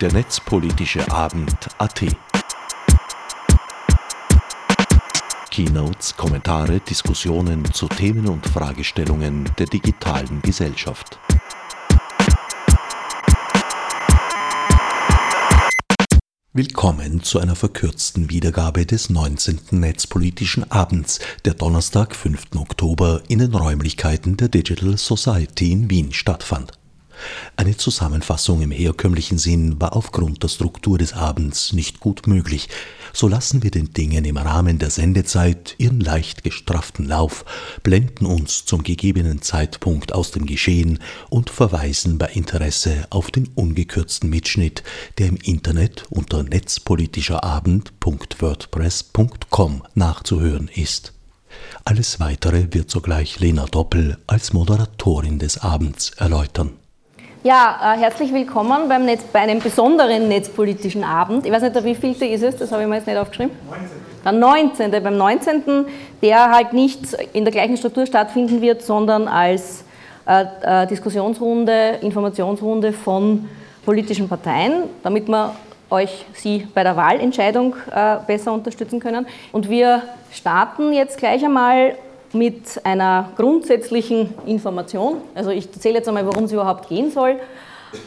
Der Netzpolitische Abend AT. Keynotes, Kommentare, Diskussionen zu Themen und Fragestellungen der digitalen Gesellschaft. Willkommen zu einer verkürzten Wiedergabe des 19. Netzpolitischen Abends, der Donnerstag, 5. Oktober in den Räumlichkeiten der Digital Society in Wien stattfand. Eine Zusammenfassung im herkömmlichen Sinn war aufgrund der Struktur des Abends nicht gut möglich, so lassen wir den Dingen im Rahmen der Sendezeit ihren leicht gestrafften Lauf, blenden uns zum gegebenen Zeitpunkt aus dem Geschehen und verweisen bei Interesse auf den ungekürzten Mitschnitt, der im Internet unter netzpolitischerabend.wordpress.com nachzuhören ist. Alles weitere wird sogleich Lena Doppel als Moderatorin des Abends erläutern. Ja, äh, herzlich willkommen beim Netz, bei einem besonderen netzpolitischen Abend. Ich weiß nicht, wie viel ist es, das habe ich mir jetzt nicht aufgeschrieben. 19. Der 19. Beim 19., der halt nicht in der gleichen Struktur stattfinden wird, sondern als äh, äh, Diskussionsrunde, Informationsrunde von politischen Parteien, damit wir euch sie bei der Wahlentscheidung äh, besser unterstützen können. Und wir starten jetzt gleich einmal mit einer grundsätzlichen Information. Also ich erzähle jetzt einmal, worum es überhaupt gehen soll.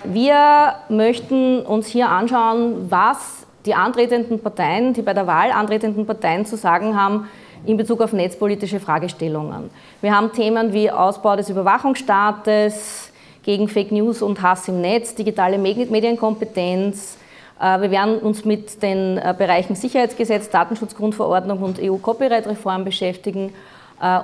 Wir möchten uns hier anschauen, was die antretenden Parteien, die bei der Wahl antretenden Parteien zu sagen haben in Bezug auf netzpolitische Fragestellungen. Wir haben Themen wie Ausbau des Überwachungsstaates, gegen Fake News und Hass im Netz, digitale Medienkompetenz. Äh, wir werden uns mit den äh, Bereichen Sicherheitsgesetz, Datenschutzgrundverordnung und EU-Copyright-Reform beschäftigen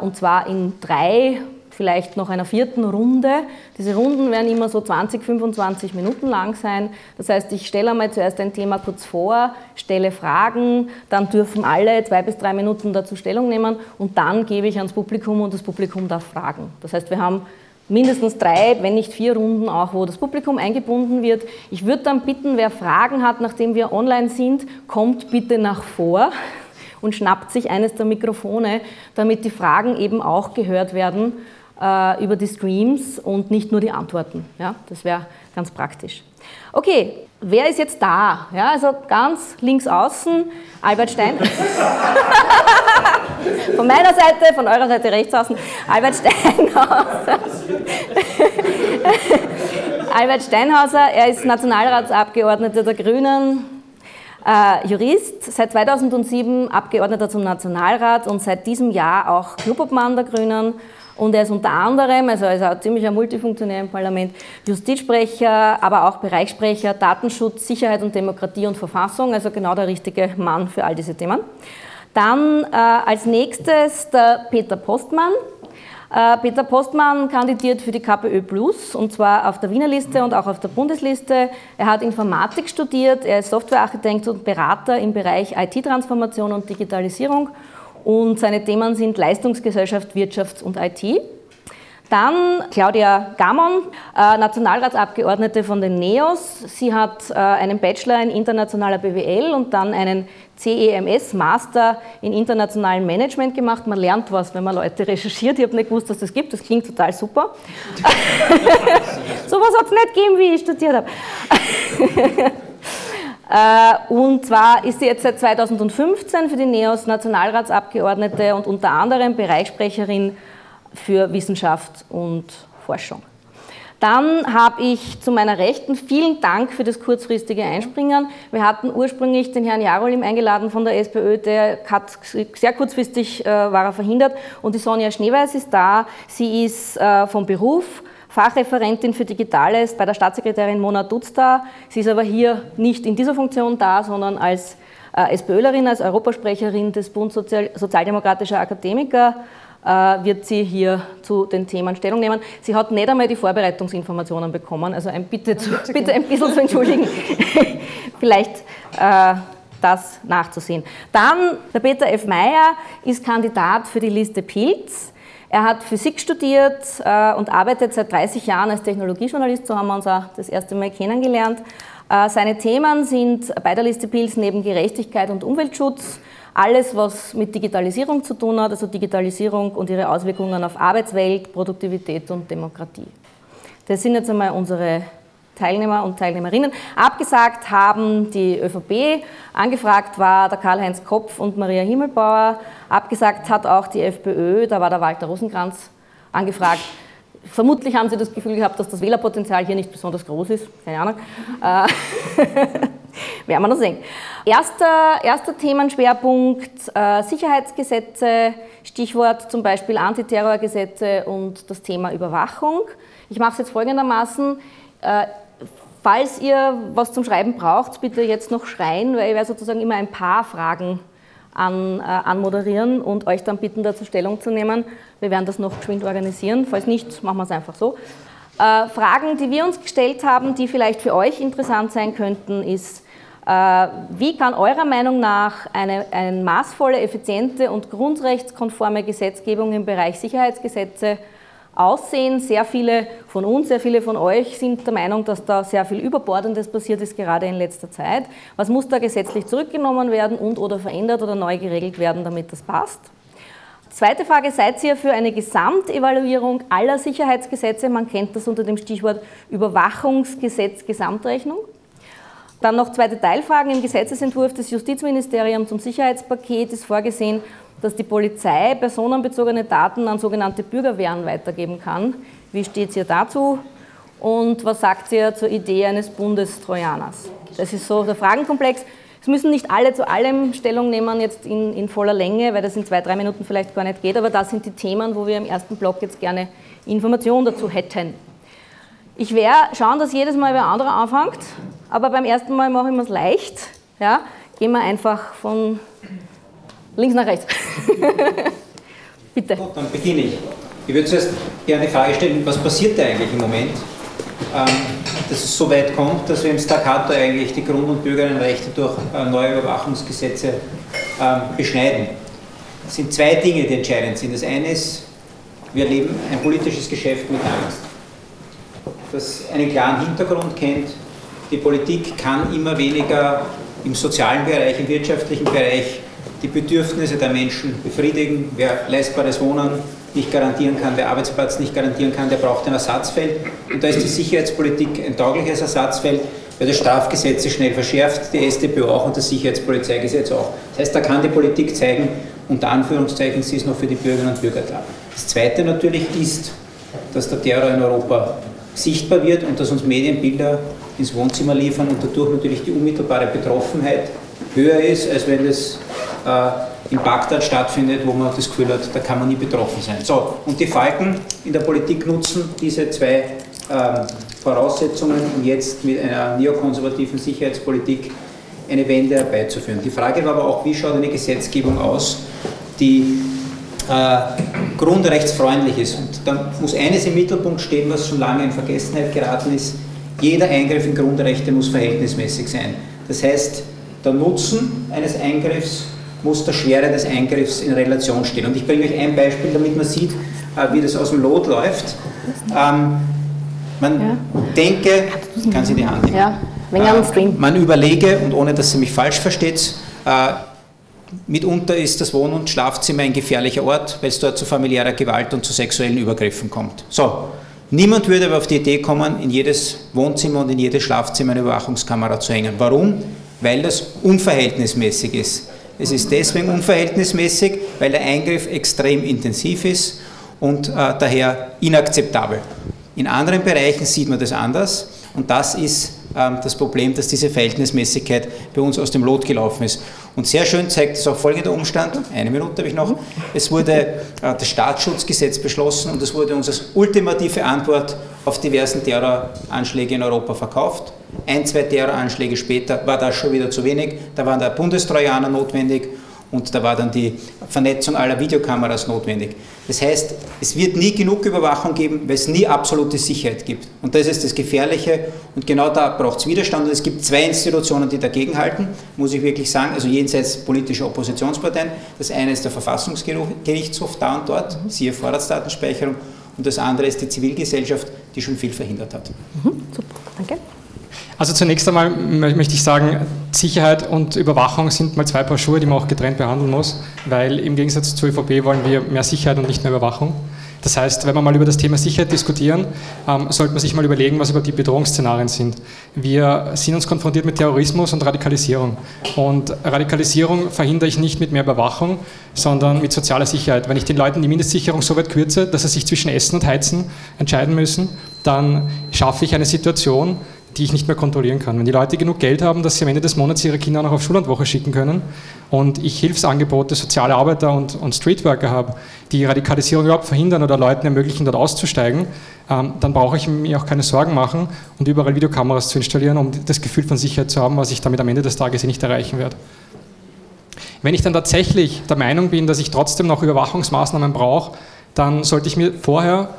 und zwar in drei, vielleicht noch einer vierten Runde. Diese Runden werden immer so 20, 25 Minuten lang sein. Das heißt, ich stelle einmal zuerst ein Thema kurz vor, stelle Fragen, dann dürfen alle zwei bis drei Minuten dazu Stellung nehmen und dann gebe ich ans Publikum und das Publikum darf fragen. Das heißt, wir haben mindestens drei, wenn nicht vier Runden auch, wo das Publikum eingebunden wird. Ich würde dann bitten, wer Fragen hat, nachdem wir online sind, kommt bitte nach vor und schnappt sich eines der Mikrofone, damit die Fragen eben auch gehört werden äh, über die Streams und nicht nur die Antworten. Ja, das wäre ganz praktisch. Okay, wer ist jetzt da? Ja, also ganz links außen, Albert Stein. von meiner Seite, von eurer Seite rechts außen, Albert Steinhauser. Albert Steinhauser, er ist Nationalratsabgeordneter der Grünen, äh, Jurist, seit 2007 Abgeordneter zum Nationalrat und seit diesem Jahr auch Clubobmann der Grünen. Und er ist unter anderem, also er ist ein ziemlicher Multifunktionär im Parlament, Justizsprecher, aber auch Bereichssprecher Datenschutz, Sicherheit und Demokratie und Verfassung, also genau der richtige Mann für all diese Themen. Dann äh, als nächstes der Peter Postmann. Äh, Peter Postmann kandidiert für die KPÖ Plus und zwar auf der Wiener Liste und auch auf der Bundesliste. Er hat Informatik studiert, er ist Softwarearchitekt und Berater im Bereich IT-Transformation und Digitalisierung und seine Themen sind Leistungsgesellschaft, Wirtschaft und IT. Dann Claudia Gamon, äh, Nationalratsabgeordnete von den NEOS. Sie hat äh, einen Bachelor in internationaler BWL und dann einen CEMS Master in internationalem Management gemacht. Man lernt was, wenn man Leute recherchiert. Ich habe nicht gewusst, dass das gibt. Das klingt total super. so was hat es nicht gegeben, wie ich studiert habe. Äh, und zwar ist sie jetzt seit 2015 für die NEOS Nationalratsabgeordnete und unter anderem Bereichssprecherin für Wissenschaft und Forschung. Dann habe ich zu meiner Rechten vielen Dank für das kurzfristige Einspringen. Wir hatten ursprünglich den Herrn Jarolim eingeladen von der SPÖ, der hat sehr kurzfristig äh, war er verhindert. Und die Sonja Schneeweiß ist da. Sie ist äh, vom Beruf Fachreferentin für Digitales bei der Staatssekretärin Mona Dutz da. Sie ist aber hier nicht in dieser Funktion da, sondern als äh, SPÖlerin, als Europasprecherin des Bund Sozial Sozialdemokratischer Akademiker wird sie hier zu den Themen Stellung nehmen. Sie hat nicht einmal die Vorbereitungsinformationen bekommen, also ein bitte, zu, bitte ein bisschen zu entschuldigen, vielleicht äh, das nachzusehen. Dann der Peter F. Meyer ist Kandidat für die Liste Pilz. Er hat Physik studiert äh, und arbeitet seit 30 Jahren als Technologiejournalist, so haben wir uns auch das erste Mal kennengelernt. Äh, seine Themen sind bei der Liste Pilz neben Gerechtigkeit und Umweltschutz alles, was mit Digitalisierung zu tun hat, also Digitalisierung und ihre Auswirkungen auf Arbeitswelt, Produktivität und Demokratie. Das sind jetzt einmal unsere Teilnehmer und Teilnehmerinnen. Abgesagt haben die ÖVP, angefragt war der Karl-Heinz Kopf und Maria Himmelbauer, abgesagt hat auch die FPÖ, da war der Walter Rosenkranz angefragt. Vermutlich haben Sie das Gefühl gehabt, dass das Wählerpotenzial hier nicht besonders groß ist. Keine Ahnung. Äh, werden wir noch sehen. Erster, erster Themenschwerpunkt äh, Sicherheitsgesetze, Stichwort zum Beispiel Antiterrorgesetze und das Thema Überwachung. Ich mache es jetzt folgendermaßen. Äh, falls ihr was zum Schreiben braucht, bitte jetzt noch schreien, weil ich werde sozusagen immer ein paar Fragen an, äh, anmoderieren und euch dann bitten, dazu Stellung zu nehmen. Wir werden das noch geschwind organisieren. Falls nicht, machen wir es einfach so. Äh, Fragen, die wir uns gestellt haben, die vielleicht für euch interessant sein könnten, ist, äh, wie kann eurer Meinung nach eine, eine maßvolle, effiziente und grundrechtskonforme Gesetzgebung im Bereich Sicherheitsgesetze aussehen. Sehr viele von uns, sehr viele von euch sind der Meinung, dass da sehr viel Überbordendes passiert ist, gerade in letzter Zeit. Was muss da gesetzlich zurückgenommen werden und oder verändert oder neu geregelt werden, damit das passt? Zweite Frage, seid ihr für eine Gesamtevaluierung aller Sicherheitsgesetze? Man kennt das unter dem Stichwort Überwachungsgesetz Gesamtrechnung. Dann noch zweite Teilfragen. Im Gesetzesentwurf des Justizministeriums zum Sicherheitspaket ist vorgesehen, dass die Polizei personenbezogene Daten an sogenannte Bürgerwehren weitergeben kann. Wie steht ihr dazu? Und was sagt ihr zur Idee eines Bundestrojaners? Das ist so der Fragenkomplex. Es müssen nicht alle zu allem Stellung nehmen, jetzt in, in, voller Länge, weil das in zwei, drei Minuten vielleicht gar nicht geht, aber das sind die Themen, wo wir im ersten Block jetzt gerne Informationen dazu hätten. Ich werde schauen, dass jedes Mal wer anderer anfängt, aber beim ersten Mal mache ich mir es leicht. Ja? Gehen wir einfach von links nach rechts. Bitte. Gut, dann beginne ich. Ich würde zuerst gerne die Frage stellen, was passiert da eigentlich im Moment, ähm, dass es so weit kommt, dass wir im Staccato eigentlich die Grund- und Bürgerinnenrechte durch äh, neue Überwachungsgesetze ähm, beschneiden. Es sind zwei Dinge, die entscheidend sind. Das eine ist, wir erleben ein politisches Geschäft mit Angst, das einen klaren Hintergrund kennt. Die Politik kann immer weniger im sozialen Bereich, im wirtschaftlichen Bereich die Bedürfnisse der Menschen befriedigen. Wer leistbares Wohnen nicht garantieren kann, wer Arbeitsplatz nicht garantieren kann, der braucht ein Ersatzfeld. Und da ist die Sicherheitspolitik ein taugliches Ersatzfeld, weil das Strafgesetz sich schnell verschärft, die StPO auch und das Sicherheitspolizeigesetz auch. Das heißt, da kann die Politik zeigen, unter Anführungszeichen, sie ist noch für die Bürgerinnen und Bürger da. Das Zweite natürlich ist, dass der Terror in Europa sichtbar wird und dass uns Medienbilder ins Wohnzimmer liefern und dadurch natürlich die unmittelbare Betroffenheit höher ist, als wenn äh, in Bagdad stattfindet, wo man das Gefühl hat, da kann man nie betroffen sein. So, und die Falken in der Politik nutzen diese zwei ähm, Voraussetzungen, um jetzt mit einer neokonservativen Sicherheitspolitik eine Wende herbeizuführen. Die Frage war aber auch, wie schaut eine Gesetzgebung aus, die äh, grundrechtsfreundlich ist. Und da muss eines im Mittelpunkt stehen, was schon lange in Vergessenheit geraten ist. Jeder Eingriff in Grundrechte muss verhältnismäßig sein. Das heißt, der Nutzen eines Eingriffs muss der Schwere des Eingriffs in Relation stehen. Und ich bringe euch ein Beispiel, damit man sieht, äh, wie das aus dem Lot läuft. Ähm, man ja. denke, kann Sie die Hand nehmen. Ja, äh, man überlege, und ohne dass Sie mich falsch versteht, äh, mitunter ist das Wohn- und Schlafzimmer ein gefährlicher Ort, weil es dort zu familiärer Gewalt und zu sexuellen Übergriffen kommt. So, niemand würde aber auf die Idee kommen, in jedes Wohnzimmer und in jedes Schlafzimmer eine Überwachungskamera zu hängen. Warum? Weil das unverhältnismäßig ist. Es ist deswegen unverhältnismäßig, weil der Eingriff extrem intensiv ist und äh, daher inakzeptabel. In anderen Bereichen sieht man das anders und das ist ähm, das Problem, dass diese Verhältnismäßigkeit bei uns aus dem Lot gelaufen ist. Und sehr schön zeigt es auch folgender Umstand, eine Minute habe ich noch, es wurde äh, das Staatsschutzgesetz beschlossen und es wurde uns als ultimative Antwort auf diversen Terroranschläge in Europa verkauft. Ein, zwei Terroranschläge später war das schon wieder zu wenig, da waren der Bundestrojaner notwendig und da war dann die Vernetzung aller Videokameras notwendig. Das heißt, es wird nie genug Überwachung geben, weil es nie absolute Sicherheit gibt. Und das ist das Gefährliche und genau da braucht es Widerstand und es gibt zwei Institutionen, die dagegenhalten, muss ich wirklich sagen, also jenseits politischer Oppositionsparteien. Das eine ist der Verfassungsgerichtshof da und dort, siehe Vorratsdatenspeicherung und das andere ist die Zivilgesellschaft, die schon viel verhindert hat. Mhm, super, danke. Also zunächst einmal möchte ich sagen, Sicherheit und Überwachung sind mal zwei Paar Schuhe, die man auch getrennt behandeln muss, weil im Gegensatz zur ÖVP wollen wir mehr Sicherheit und nicht mehr Überwachung. Das heißt, wenn wir mal über das Thema Sicherheit diskutieren, ähm, sollte man sich mal überlegen, was überhaupt die Bedrohungsszenarien sind. Wir sind uns konfrontiert mit Terrorismus und Radikalisierung. Und Radikalisierung verhindere ich nicht mit mehr Überwachung, sondern mit sozialer Sicherheit. Wenn ich den Leuten die Mindestsicherung so weit kürze, dass sie sich zwischen Essen und Heizen entscheiden müssen, dann schaffe ich eine Situation, die ich nicht mehr kontrollieren kann. Wenn die Leute genug Geld haben, dass sie am Ende des Monats ihre Kinder noch auf Schullandwoche schicken können und ich Hilfsangebote, soziale Arbeiter und, und Streetworker habe, die Radikalisierung überhaupt verhindern oder Leuten ermöglichen, dort auszusteigen, ähm, dann brauche ich mir auch keine Sorgen machen und überall Videokameras zu installieren, um das Gefühl von Sicherheit zu haben, was ich damit am Ende des Tages nicht erreichen werde. Wenn ich dann tatsächlich der Meinung bin, dass ich trotzdem noch Überwachungsmaßnahmen brauche, dann sollte ich mir vorher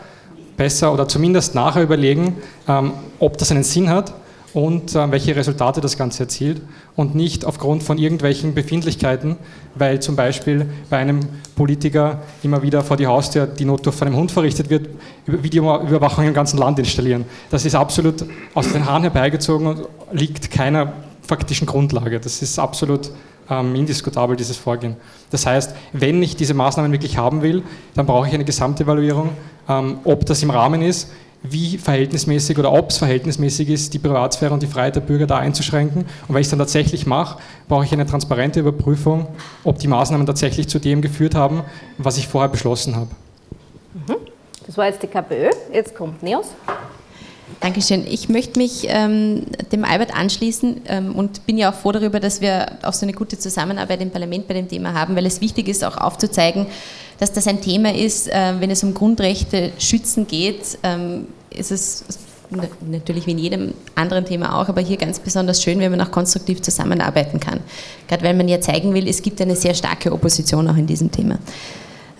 besser oder zumindest nachher überlegen, ähm, ob das einen Sinn hat und äh, welche Resultate das Ganze erzielt und nicht aufgrund von irgendwelchen Befindlichkeiten, weil zum Beispiel bei einem Politiker immer wieder vor die Haustür die Notdurft von einem Hund verrichtet wird, Videoüberwachung im ganzen Land installieren. Das ist absolut aus den Haaren herbeigezogen und liegt keiner faktischen Grundlage. Das ist absolut ähm, indiskutabel, dieses Vorgehen. Das heißt, wenn ich diese Maßnahmen wirklich haben will, dann brauche ich eine Gesamtevaluierung, ähm, ob das im Rahmen ist, wie verhältnismäßig oder ob es verhältnismäßig ist, die Privatsphäre und die Freiheit der Bürger da einzuschränken. Und wenn ich es dann tatsächlich mache, brauche ich eine transparente Überprüfung, ob die Maßnahmen tatsächlich zu dem geführt haben, was ich vorher beschlossen habe. Mhm. Das war jetzt die KPÖ, jetzt kommt NEOS. Dankeschön. Ich möchte mich ähm, dem Albert anschließen ähm, und bin ja auch froh darüber, dass wir auch so eine gute Zusammenarbeit im Parlament bei dem Thema haben, weil es wichtig ist, auch aufzuzeigen, dass das ein Thema ist, äh, wenn es um Grundrechte schützen geht, ähm, ist es natürlich wie in jedem anderen Thema auch, aber hier ganz besonders schön, wenn man auch konstruktiv zusammenarbeiten kann. Gerade weil man ja zeigen will, es gibt eine sehr starke Opposition auch in diesem Thema.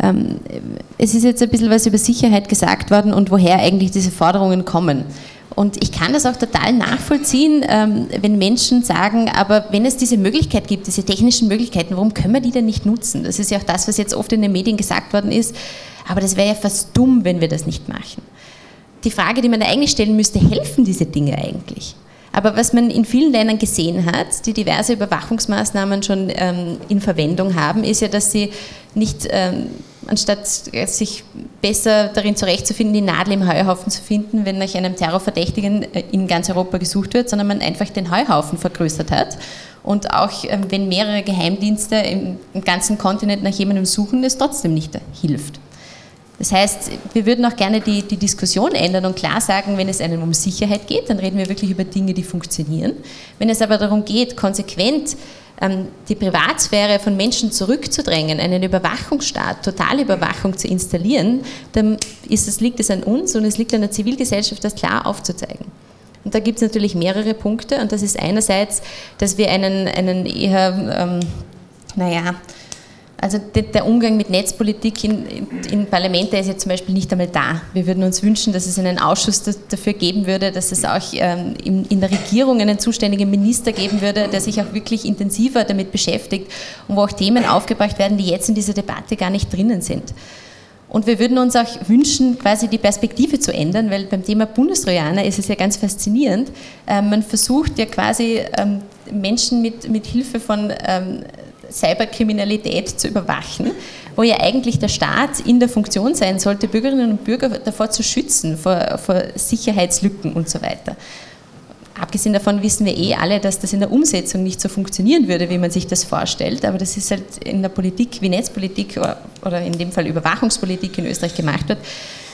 Ähm, es ist jetzt ein bisschen was über Sicherheit gesagt worden und woher eigentlich diese Forderungen kommen. Und ich kann das auch total nachvollziehen, ähm, wenn Menschen sagen, aber wenn es diese Möglichkeit gibt, diese technischen Möglichkeiten, warum können wir die denn nicht nutzen? Das ist ja auch das, was jetzt oft in den Medien gesagt worden ist. Aber das wäre ja fast dumm, wenn wir das nicht machen. Die Frage, die man eigentlich stellen müsste, helfen diese Dinge eigentlich? Aber was man in vielen Ländern gesehen hat, die diverse Überwachungsmaßnahmen schon ähm, in Verwendung haben, ist ja, dass sie nicht ähm, anstatt sich besser darin zurechtzufinden, die Nadel im Heuhaufen zu finden, wenn nach einem Terrorverdächtigen äh, in ganz Europa gesucht wird, sondern man einfach den Heuhaufen vergrößert hat. Und auch ähm, wenn mehrere Geheimdienste im ganzen Kontinent nach jemandem suchen, es trotzdem nicht hilft. Das heißt, wir würden auch gerne die, die Diskussion ändern und klar sagen, wenn es einem um Sicherheit geht, dann reden wir wirklich über Dinge, die funktionieren. Wenn es aber darum geht, konsequent ähm, die Privatsphäre von Menschen zurückzudrängen, einen Überwachungsstaat, totale Überwachung zu installieren, dann ist es, liegt es an uns und es liegt an der Zivilgesellschaft, das klar aufzuzeigen. Und da gibt es natürlich mehrere Punkte und das ist einerseits, dass wir einen, einen eher, ähm, naja, also der Umgang mit Netzpolitik in, in, Parlament, der ist jetzt zum Beispiel nicht einmal da. Wir würden uns wünschen, dass es einen Ausschuss dafür geben würde, dass es auch ähm, in, der Regierung einen zuständigen Minister geben würde, der sich auch wirklich intensiver damit beschäftigt und wo auch Themen aufgebracht werden, die jetzt in dieser Debatte gar nicht drinnen sind. Und wir würden uns auch wünschen, quasi die Perspektive zu ändern, weil beim Thema Bundestrojaner ist es ja ganz faszinierend. Ähm, man versucht ja quasi ähm, Menschen mit, mit Hilfe von Cyberkriminalität zu überwachen, wo ja eigentlich der Staat in der Funktion sein sollte, Bürgerinnen und Bürger davor zu schützen, vor, vor Sicherheitslücken und so weiter. Abgesehen davon wissen wir eh alle, dass das in der Umsetzung nicht so funktionieren würde, wie man sich das vorstellt. Aber das ist halt in der Politik wie Netzpolitik oder in dem Fall Überwachungspolitik in Österreich gemacht wird,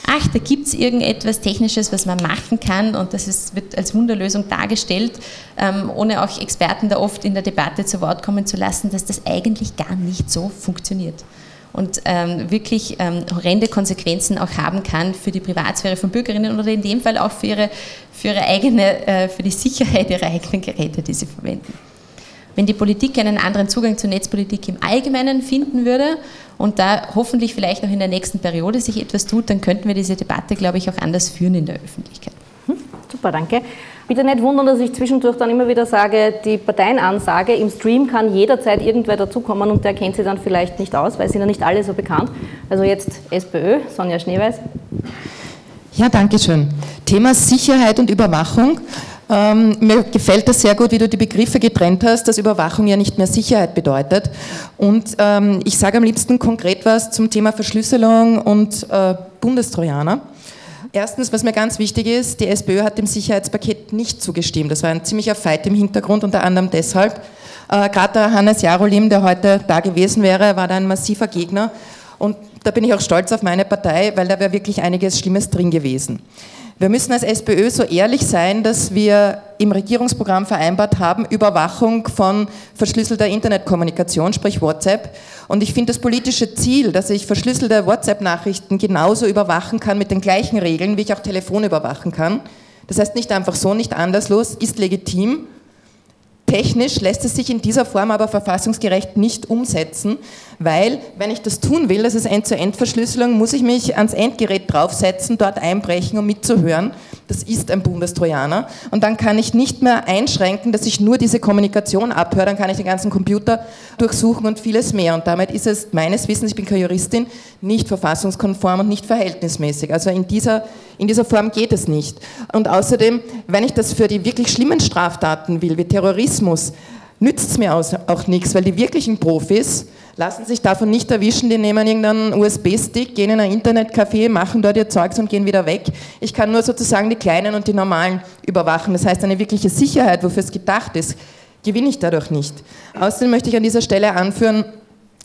ach, da gibt es irgendetwas Technisches, was man machen kann und das ist, wird als Wunderlösung dargestellt, ähm, ohne auch Experten da oft in der Debatte zu Wort kommen zu lassen, dass das eigentlich gar nicht so funktioniert und ähm, wirklich ähm, horrende Konsequenzen auch haben kann für die Privatsphäre von Bürgerinnen oder in dem Fall auch für ihre, für ihre eigene, äh, für die Sicherheit ihrer eigenen Geräte, die sie verwenden. Wenn die Politik einen anderen Zugang zur Netzpolitik im Allgemeinen finden würde und da hoffentlich vielleicht noch in der nächsten Periode sich etwas tut, dann könnten wir diese Debatte, glaube ich, auch anders führen in der Öffentlichkeit. Hm, super, danke. Bitte nicht wundern, dass ich zwischendurch dann immer wieder sage, die Parteienansage, im Stream kann jederzeit irgendwer dazukommen und der kennt sie dann vielleicht nicht aus, weil sie sind ja nicht alle so bekannt. Also jetzt SPÖ, Sonja Schneeweiß. Ja, danke schön. Thema Sicherheit und Überwachung. Ähm, mir gefällt das sehr gut, wie du die Begriffe getrennt hast, dass Überwachung ja nicht mehr Sicherheit bedeutet. Und ähm, ich sage am liebsten konkret was zum Thema Verschlüsselung und äh, Bundestrojaner. Erstens, was mir ganz wichtig ist, die SPÖ hat dem Sicherheitspaket nicht zugestimmt. Das war ein ziemlicher Fight im Hintergrund, unter anderem deshalb. Äh, Gerade der Hannes Jarolim, der heute da gewesen wäre, war da ein massiver Gegner. Und da bin ich auch stolz auf meine Partei, weil da wäre wirklich einiges Schlimmes drin gewesen. Wir müssen als SPÖ so ehrlich sein, dass wir im Regierungsprogramm vereinbart haben, Überwachung von verschlüsselter Internetkommunikation, sprich WhatsApp. Und ich finde das politische Ziel, dass ich verschlüsselte WhatsApp-Nachrichten genauso überwachen kann mit den gleichen Regeln, wie ich auch Telefon überwachen kann. Das heißt nicht einfach so, nicht anderslos, ist legitim. Technisch lässt es sich in dieser Form aber verfassungsgerecht nicht umsetzen, weil wenn ich das tun will, das ist End-zu-End-Verschlüsselung, muss ich mich ans Endgerät draufsetzen, dort einbrechen, um mitzuhören. Das ist ein Bundestrojaner. Und dann kann ich nicht mehr einschränken, dass ich nur diese Kommunikation abhöre, dann kann ich den ganzen Computer durchsuchen und vieles mehr. Und damit ist es meines Wissens, ich bin keine Juristin, nicht verfassungskonform und nicht verhältnismäßig. Also in dieser, in dieser Form geht es nicht. Und außerdem, wenn ich das für die wirklich schlimmen Straftaten will, wie Terrorismus, nützt es mir auch nichts, weil die wirklichen Profis, lassen sich davon nicht erwischen, die nehmen irgendeinen USB-Stick, gehen in ein Internetcafé, machen dort ihr Zeugs und gehen wieder weg. Ich kann nur sozusagen die Kleinen und die Normalen überwachen. Das heißt, eine wirkliche Sicherheit, wofür es gedacht ist, gewinne ich dadurch nicht. Außerdem möchte ich an dieser Stelle anführen,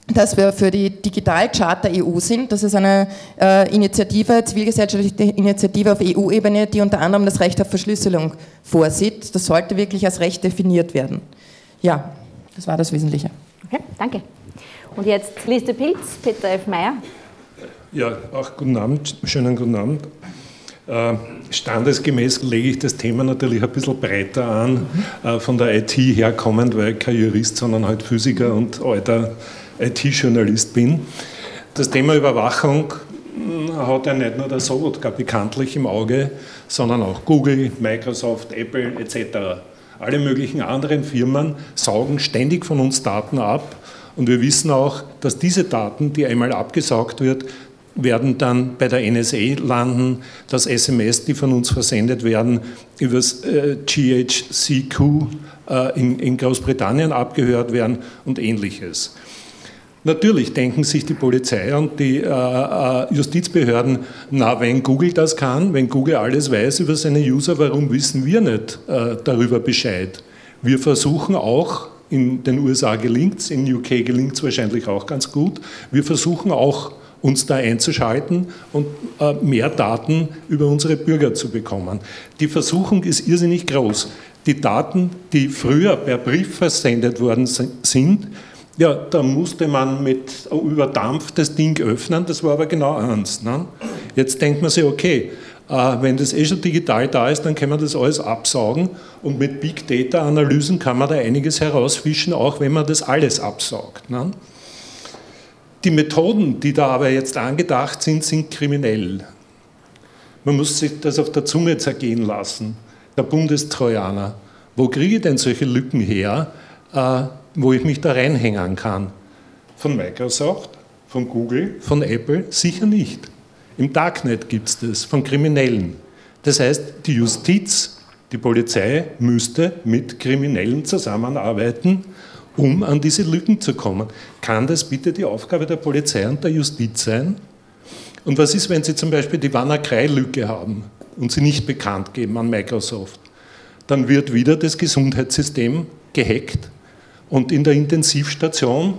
dass wir für die Digitalcharta EU sind. Das ist eine äh, Initiative, zivilgesellschaftliche Initiative auf EU-Ebene, die unter anderem das Recht auf Verschlüsselung vorsieht. Das sollte wirklich als Recht definiert werden. Ja, das war das Wesentliche. Okay, danke. Und jetzt Liste Pilz, Peter F. Meyer. Ja, auch guten Abend, schönen guten Abend. Äh, standesgemäß lege ich das Thema natürlich ein bisschen breiter an, äh, von der IT herkommend, weil ich kein Jurist, sondern halt Physiker und alter IT-Journalist bin. Das Thema Überwachung hm, hat ja nicht nur der Sobotka bekanntlich im Auge, sondern auch Google, Microsoft, Apple etc. Alle möglichen anderen Firmen saugen ständig von uns Daten ab und wir wissen auch, dass diese Daten, die einmal abgesaugt wird, werden dann bei der NSA landen, dass SMS, die von uns versendet werden, über das äh, GHCQ äh, in Großbritannien abgehört werden und ähnliches. Natürlich denken sich die Polizei und die äh, Justizbehörden, na, wenn Google das kann, wenn Google alles weiß über seine User, warum wissen wir nicht darüber Bescheid? Wir versuchen auch in den USA gelingt es, in UK gelingt es wahrscheinlich auch ganz gut. Wir versuchen auch, uns da einzuschalten und äh, mehr Daten über unsere Bürger zu bekommen. Die Versuchung ist irrsinnig groß. Die Daten, die früher per Brief versendet worden sind, ja, da musste man mit Überdampf das Ding öffnen, das war aber genau eins. Ne? Jetzt denkt man sich, okay, äh, wenn das eh schon digital da ist, dann kann man das alles absaugen und mit Big Data Analysen kann man da einiges herausfischen, auch wenn man das alles absaugt. Ne? Die Methoden, die da aber jetzt angedacht sind, sind kriminell. Man muss sich das auf der Zunge zergehen lassen. Der Bundestrojaner. Wo kriege ich denn solche Lücken her, äh, wo ich mich da reinhängen kann? Von Microsoft, von Google, von Apple? Sicher nicht. Im Darknet gibt es das von Kriminellen. Das heißt, die Justiz, die Polizei müsste mit Kriminellen zusammenarbeiten, um an diese Lücken zu kommen. Kann das bitte die Aufgabe der Polizei und der Justiz sein? Und was ist, wenn Sie zum Beispiel die WannaCry-Lücke haben und sie nicht bekannt geben an Microsoft? Dann wird wieder das Gesundheitssystem gehackt und in der Intensivstation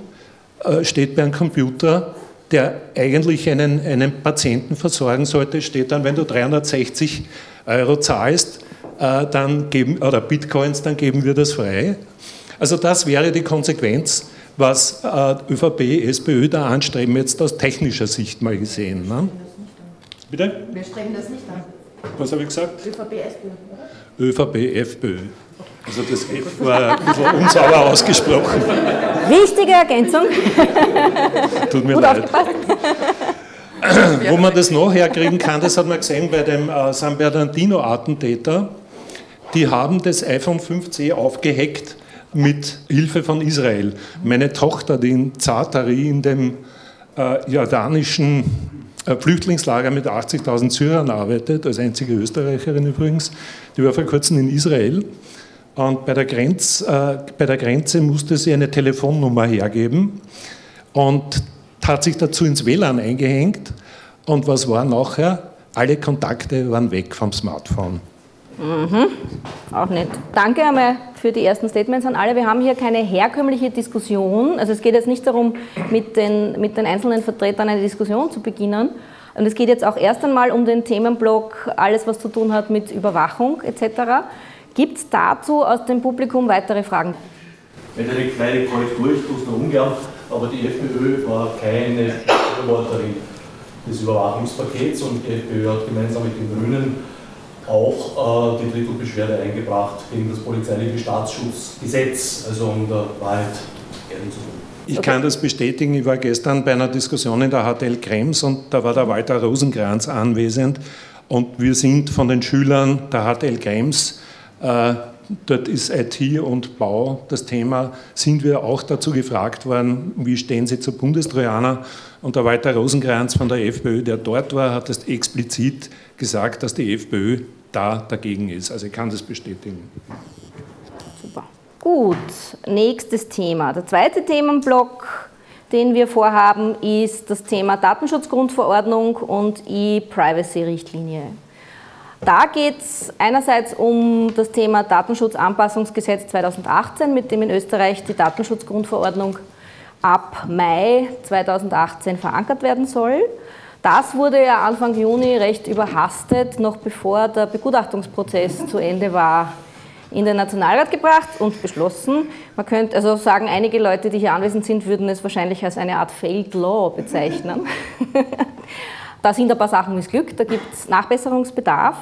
äh, steht bei einem Computer der eigentlich einen, einen Patienten versorgen sollte, steht dann, wenn du 360 Euro zahlst, äh, dann geben, oder Bitcoins, dann geben wir das frei. Also das wäre die Konsequenz, was äh, ÖVP, SPÖ da anstreben, jetzt aus technischer Sicht mal gesehen. Ne? Bitte? Wir streben das nicht an. Was habe ich gesagt? ÖVP, SPÖ. ÖVP, FPÖ. Also das F war ein bisschen unsauber ausgesprochen. Wichtige Ergänzung. Tut mir Gut leid. Wo man das noch herkriegen kann, das hat man gesehen bei dem äh, San Bernardino-Attentäter. Die haben das iPhone 5C aufgehackt mit Hilfe von Israel. Meine Tochter, die in Zatari in dem äh, jordanischen äh, Flüchtlingslager mit 80.000 Syrern arbeitet, als einzige Österreicherin übrigens, die war vor kurzem in Israel und bei der, Grenz, äh, bei der Grenze musste sie eine Telefonnummer hergeben und hat sich dazu ins WLAN eingehängt Und was war nachher? Alle Kontakte waren weg vom Smartphone. Mhm. Auch nicht. Danke einmal für die ersten Statements an alle. Wir haben hier keine herkömmliche Diskussion. Also es geht jetzt nicht darum, mit den, mit den einzelnen Vertretern eine Diskussion zu beginnen. Und es geht jetzt auch erst einmal um den Themenblock, alles was zu tun hat mit Überwachung etc. Gibt es dazu aus dem Publikum weitere Fragen? Eine kleine Korrektur, ich tue es nur ungern, aber die FPÖ war keine Befürworterin des Überwachungspakets und die FPÖ hat gemeinsam mit den Grünen auch äh, die Drittelbeschwerde eingebracht gegen das polizeiliche Staatsschutzgesetz, also um der Wahrheit ehrlich zu tun. Ich kann das bestätigen. Ich war gestern bei einer Diskussion in der HTL Krems und da war der Walter Rosenkranz anwesend. Und wir sind von den Schülern der HTL Krems, äh, dort ist IT und Bau das Thema, sind wir auch dazu gefragt worden, wie stehen Sie zu Bundestrojaner? Und der Walter Rosenkranz von der FPÖ, der dort war, hat das explizit gesagt, dass die FPÖ da dagegen ist. Also ich kann das bestätigen. Super. Gut, nächstes Thema. Der zweite Themenblock, den wir vorhaben, ist das Thema Datenschutzgrundverordnung und E-Privacy-Richtlinie. Da geht es einerseits um das Thema Datenschutzanpassungsgesetz 2018, mit dem in Österreich die Datenschutzgrundverordnung ab Mai 2018 verankert werden soll. Das wurde ja Anfang Juni recht überhastet, noch bevor der Begutachtungsprozess zu Ende war, in den Nationalrat gebracht und beschlossen. Man könnte also sagen, einige Leute, die hier anwesend sind, würden es wahrscheinlich als eine Art Failed Law bezeichnen. da sind ein paar Sachen missglückt, da gibt es Nachbesserungsbedarf.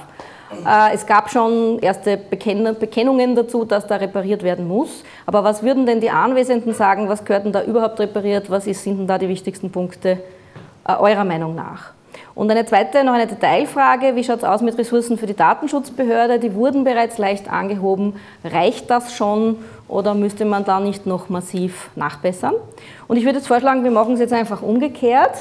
Äh, es gab schon erste Bekennungen dazu, dass da repariert werden muss. Aber was würden denn die Anwesenden sagen? Was gehört denn da überhaupt repariert? Was sind denn da die wichtigsten Punkte äh, eurer Meinung nach? Und eine zweite, noch eine Detailfrage, wie schaut es aus mit Ressourcen für die Datenschutzbehörde? Die wurden bereits leicht angehoben. Reicht das schon oder müsste man da nicht noch massiv nachbessern? Und ich würde jetzt vorschlagen, wir machen es jetzt einfach umgekehrt.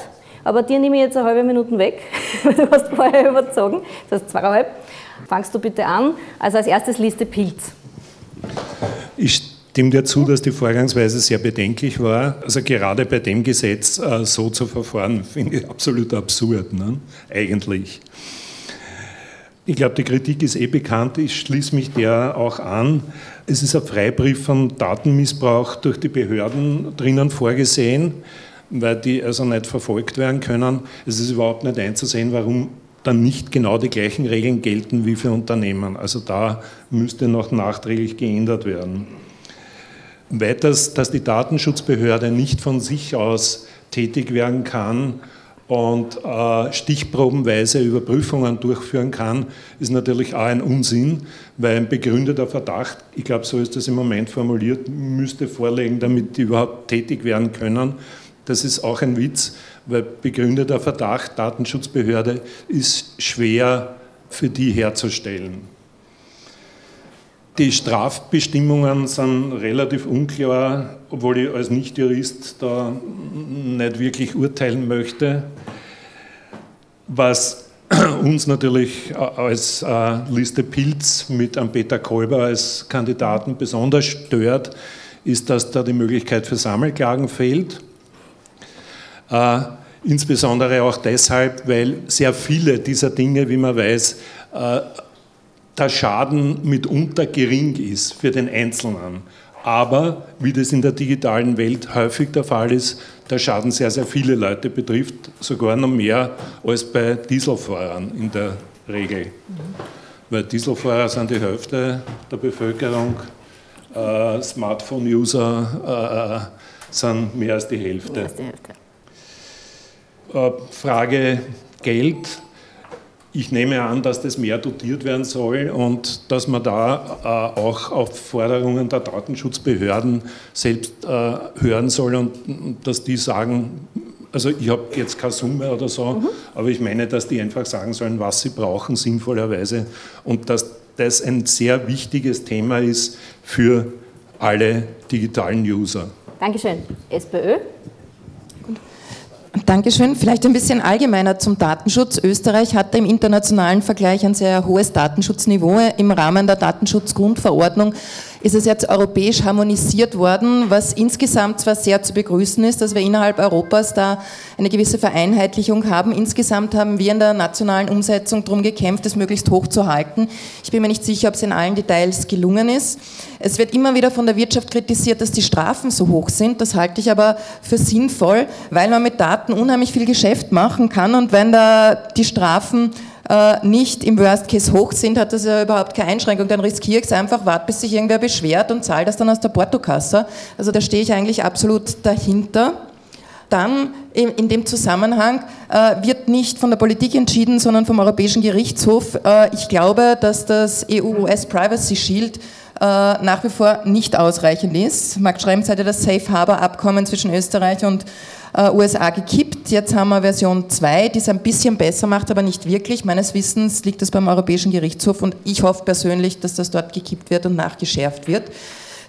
Aber dir nehme ich jetzt eine halbe Minute weg, weil du hast vorher überzogen. Das heißt zweieinhalb. Fangst du bitte an. Also als erstes Liste Pilz. Ich stimme dir zu, dass die Vorgangsweise sehr bedenklich war. Also gerade bei dem Gesetz äh, so zu verfahren, finde ich absolut absurd, ne? eigentlich. Ich glaube, die Kritik ist eh bekannt, ich schließe mich der auch an. Es ist ein Freibrief von Datenmissbrauch durch die Behörden drinnen vorgesehen, weil die also nicht verfolgt werden können. Es ist überhaupt nicht einzusehen, warum dann nicht genau die gleichen Regeln gelten wie für Unternehmen. Also da müsste noch nachträglich geändert werden. Weiters, dass die Datenschutzbehörde nicht von sich aus tätig werden kann und äh, stichprobenweise Überprüfungen durchführen kann, ist natürlich auch ein Unsinn, weil ein begründeter Verdacht, ich glaube, so ist das im Moment formuliert, müsste vorlegen, damit die überhaupt tätig werden können. Das ist auch ein Witz, weil begründeter Verdacht, Datenschutzbehörde, ist schwer für die herzustellen. Die Strafbestimmungen sind relativ unklar, obwohl ich als Nichtjurist da nicht wirklich urteilen möchte. Was uns natürlich als äh, Liste Pilz mit einem Peter Kolber als Kandidaten besonders stört, ist, dass da die Möglichkeit für Sammelklagen fehlt. Äh, insbesondere auch deshalb, weil sehr viele dieser Dinge, wie man weiß, äh, der Schaden mitunter gering ist für den Einzelnen. Aber, wie das in der digitalen Welt häufig der Fall ist, der Schaden sehr, sehr viele Leute betrifft, sogar noch mehr als bei Dieselfahrern in der Regel. Mhm. Weil Dieselfahrer sind die Hälfte der Bevölkerung, äh, Smartphone-User äh, sind mehr als die Hälfte. Mehr als die Hälfte. Äh, Frage Geld ich nehme an, dass das mehr dotiert werden soll und dass man da äh, auch auf Forderungen der Datenschutzbehörden selbst äh, hören soll und dass die sagen, also ich habe jetzt keine Summe oder so, mhm. aber ich meine, dass die einfach sagen sollen, was sie brauchen sinnvollerweise und dass das ein sehr wichtiges Thema ist für alle digitalen User. Dankeschön. SPÖ? Dankeschön. Vielleicht ein bisschen allgemeiner zum Datenschutz. Österreich hatte im internationalen Vergleich ein sehr hohes Datenschutzniveau. Im Rahmen der Datenschutzgrundverordnung ist es jetzt europäisch harmonisiert worden, was insgesamt zwar sehr zu begrüßen ist, dass wir innerhalb Europas da eine gewisse Vereinheitlichung haben. Insgesamt haben wir in der nationalen Umsetzung darum gekämpft, es möglichst hoch zu halten. Ich bin mir nicht sicher, ob es in allen Details gelungen ist. Es wird immer wieder von der Wirtschaft kritisiert, dass die Strafen so hoch sind. Das halte ich aber für sinnvoll, weil man mit Daten unheimlich viel Geschäft machen kann und wenn da die Strafen äh, nicht im Worst Case hoch sind, hat das ja überhaupt keine Einschränkung. Dann riskiere ich es einfach, warte, bis sich irgendwer beschwert und zahle das dann aus der Portokasse. Also da stehe ich eigentlich absolut dahinter. Dann in dem Zusammenhang äh, wird nicht von der Politik entschieden, sondern vom Europäischen Gerichtshof. Äh, ich glaube, dass das EU-US Privacy Shield nach wie vor nicht ausreichend ist. Max Schrems hat ja das Safe Harbor Abkommen zwischen Österreich und äh, USA gekippt. Jetzt haben wir Version 2, die es ein bisschen besser macht, aber nicht wirklich. Meines Wissens liegt das beim Europäischen Gerichtshof und ich hoffe persönlich, dass das dort gekippt wird und nachgeschärft wird.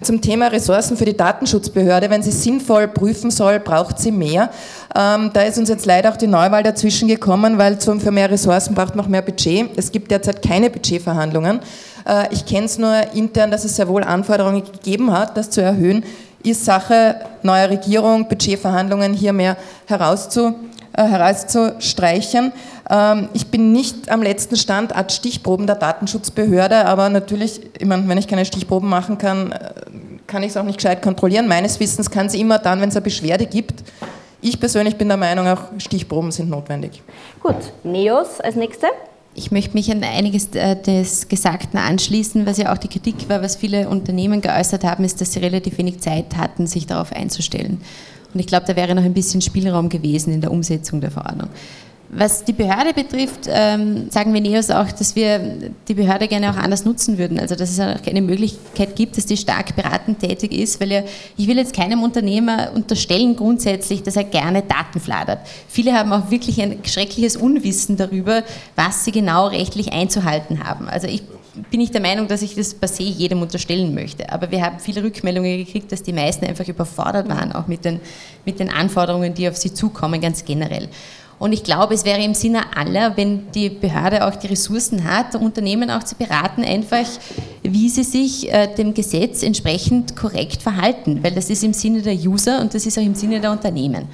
Zum Thema Ressourcen für die Datenschutzbehörde, wenn sie sinnvoll prüfen soll, braucht sie mehr. Ähm, da ist uns jetzt leider auch die Neuwahl dazwischen gekommen, weil für mehr Ressourcen braucht man auch mehr Budget. Es gibt derzeit keine Budgetverhandlungen. Äh, ich kenne es nur intern, dass es sehr wohl Anforderungen gegeben hat, das zu erhöhen ist Sache neuer Regierung, Budgetverhandlungen hier mehr herauszu, äh, herauszustreichen. Ähm, ich bin nicht am letzten Stand als Stichproben der Datenschutzbehörde, aber natürlich, ich meine, wenn ich keine Stichproben machen kann, äh, kann ich es auch nicht gescheit kontrollieren. Meines Wissens kann sie immer dann, wenn es eine Beschwerde gibt. Ich persönlich bin der Meinung, auch Stichproben sind notwendig. Gut, NEOS als nächste. Ich möchte mich an einiges äh, des Gesagten anschließen, was ja auch die Kritik war, was viele Unternehmen geäußert haben, ist, dass sie relativ wenig Zeit hatten, sich darauf einzustellen. Und ich glaube, da wäre noch ein bisschen Spielraum gewesen in der Umsetzung der Verordnung. Was die Behörde betrifft, ähm, sagen wir NEOS auch, dass wir die Behörde gerne auch anders nutzen würden. Also dass es auch eine Möglichkeit gibt, dass die stark beratend tätig ist, weil ja, ich will jetzt keinem Unternehmer unterstellen grundsätzlich, dass er gerne Daten fladert. Viele haben auch wirklich ein schreckliches Unwissen darüber, was sie genau rechtlich einzuhalten haben. Also ich bin nicht der Meinung, dass ich das per se jedem unterstellen möchte. Aber wir haben viele Rückmeldungen gekriegt, dass die meisten einfach überfordert waren, auch mit den, mit den Anforderungen, die auf sie zukommen, ganz generell. Und ich glaube, es wäre im Sinne aller, wenn die Behörde auch die Ressourcen hat, Unternehmen auch zu beraten, einfach, wie sie sich äh, dem Gesetz entsprechend korrekt verhalten, weil das ist im Sinne der User und das ist auch im Sinne der Unternehmen.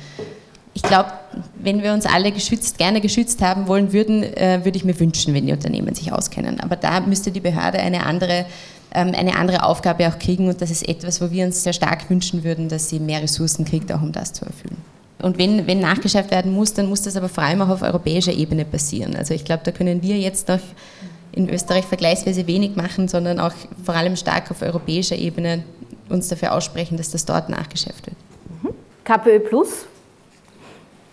Ich glaube, wenn wir uns alle geschützt, gerne geschützt haben wollen würden, äh, würde ich mir wünschen, wenn die Unternehmen sich auskennen. Aber da müsste die Behörde eine andere ähm, eine andere Aufgabe auch kriegen und das ist etwas, wo wir uns sehr stark wünschen würden, dass sie mehr Ressourcen kriegt, auch um das zu erfüllen. Und wenn, wenn nachgeschärft werden muss, dann muss das aber vor allem auch auf europäischer Ebene passieren. Also ich glaube, da können wir jetzt noch in Österreich vergleichsweise wenig machen, sondern auch vor allem stark auf europäischer Ebene uns dafür aussprechen, dass das dort nachgeschärft wird. KPÖ Plus,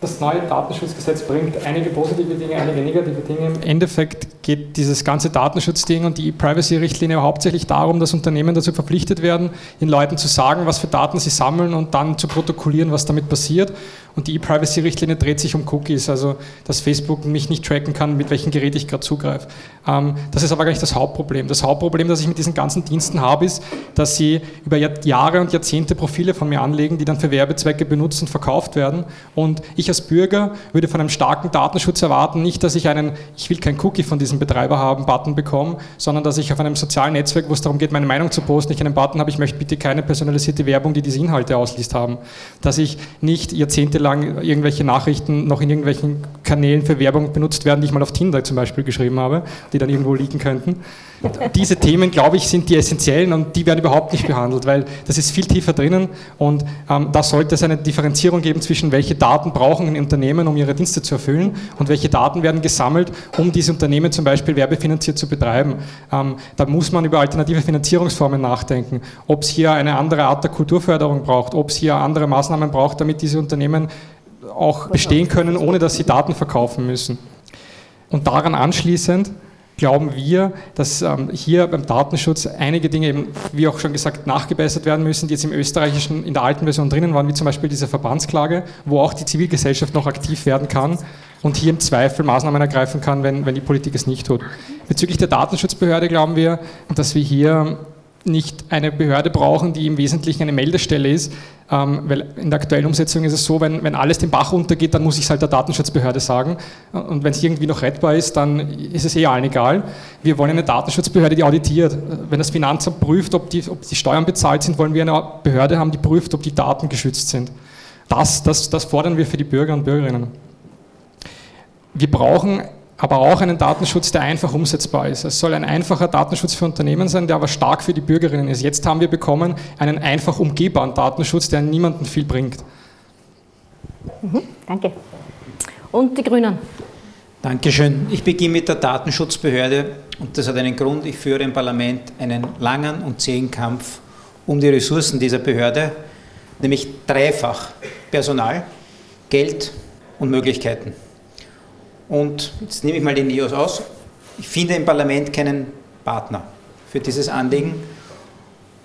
das neue Datenschutzgesetz bringt einige positive Dinge, einige negative Dinge. Im Endeffekt geht dieses ganze Datenschutzding und die E-Privacy-Richtlinie hauptsächlich darum, dass Unternehmen dazu verpflichtet werden, den Leuten zu sagen, was für Daten sie sammeln und dann zu protokollieren, was damit passiert. Und die E-Privacy-Richtlinie dreht sich um Cookies, also dass Facebook mich nicht tracken kann, mit welchem Gerät ich gerade zugreife. Ähm, das ist aber gar nicht das Hauptproblem. Das Hauptproblem, das ich mit diesen ganzen Diensten habe, ist, dass sie über Jahre und Jahrzehnte Profile von mir anlegen, die dann für Werbezwecke benutzt und verkauft werden. Und ich als Bürger würde von einem starken Datenschutz erwarten, nicht, dass ich einen, ich will kein Cookie von diesem Betreiber haben, Button bekomme, sondern dass ich auf einem sozialen Netzwerk, wo es darum geht, meine Meinung zu posten, ich einen Button habe, ich möchte bitte keine personalisierte Werbung, die diese Inhalte ausliest haben. Dass ich nicht jahrzehntelang lang irgendwelche Nachrichten noch in irgendwelchen Kanälen für Werbung benutzt werden, die ich mal auf Tinder zum Beispiel geschrieben habe, die dann irgendwo liegen könnten. Diese Themen, glaube ich, sind die essentiellen und die werden überhaupt nicht behandelt, weil das ist viel tiefer drinnen und ähm, da sollte es eine Differenzierung geben zwischen welche Daten brauchen Unternehmen, um ihre Dienste zu erfüllen und welche Daten werden gesammelt, um diese Unternehmen zum Beispiel werbefinanziert zu betreiben. Ähm, da muss man über alternative Finanzierungsformen nachdenken, ob es hier eine andere Art der Kulturförderung braucht, ob es hier andere Maßnahmen braucht, damit diese Unternehmen auch bestehen können, ohne dass sie Daten verkaufen müssen. Und daran anschließend glauben wir, dass ähm, hier beim Datenschutz einige Dinge, eben, wie auch schon gesagt, nachgebessert werden müssen, die jetzt im österreichischen, in der alten Version drinnen waren, wie zum Beispiel diese Verbandsklage, wo auch die Zivilgesellschaft noch aktiv werden kann und hier im Zweifel Maßnahmen ergreifen kann, wenn, wenn die Politik es nicht tut. Bezüglich der Datenschutzbehörde glauben wir, dass wir hier nicht eine Behörde brauchen, die im Wesentlichen eine Meldestelle ist, weil in der aktuellen Umsetzung ist es so, wenn, wenn alles den Bach runtergeht, dann muss ich es halt der Datenschutzbehörde sagen und wenn es irgendwie noch rettbar ist, dann ist es eh allen egal. Wir wollen eine Datenschutzbehörde, die auditiert. Wenn das Finanzamt prüft, ob die, ob die Steuern bezahlt sind, wollen wir eine Behörde haben, die prüft, ob die Daten geschützt sind. Das, das, das fordern wir für die Bürger und Bürgerinnen. Wir brauchen aber auch einen Datenschutz, der einfach umsetzbar ist. Es soll ein einfacher Datenschutz für Unternehmen sein, der aber stark für die Bürgerinnen ist. Jetzt haben wir bekommen einen einfach umgehbaren Datenschutz, der niemandem viel bringt. Mhm, danke. Und die Grünen? Dankeschön. Ich beginne mit der Datenschutzbehörde und das hat einen Grund. Ich führe im Parlament einen langen und zähen Kampf um die Ressourcen dieser Behörde, nämlich dreifach Personal, Geld und Möglichkeiten. Und jetzt nehme ich mal den NEOS aus. Ich finde im Parlament keinen Partner für dieses Anliegen,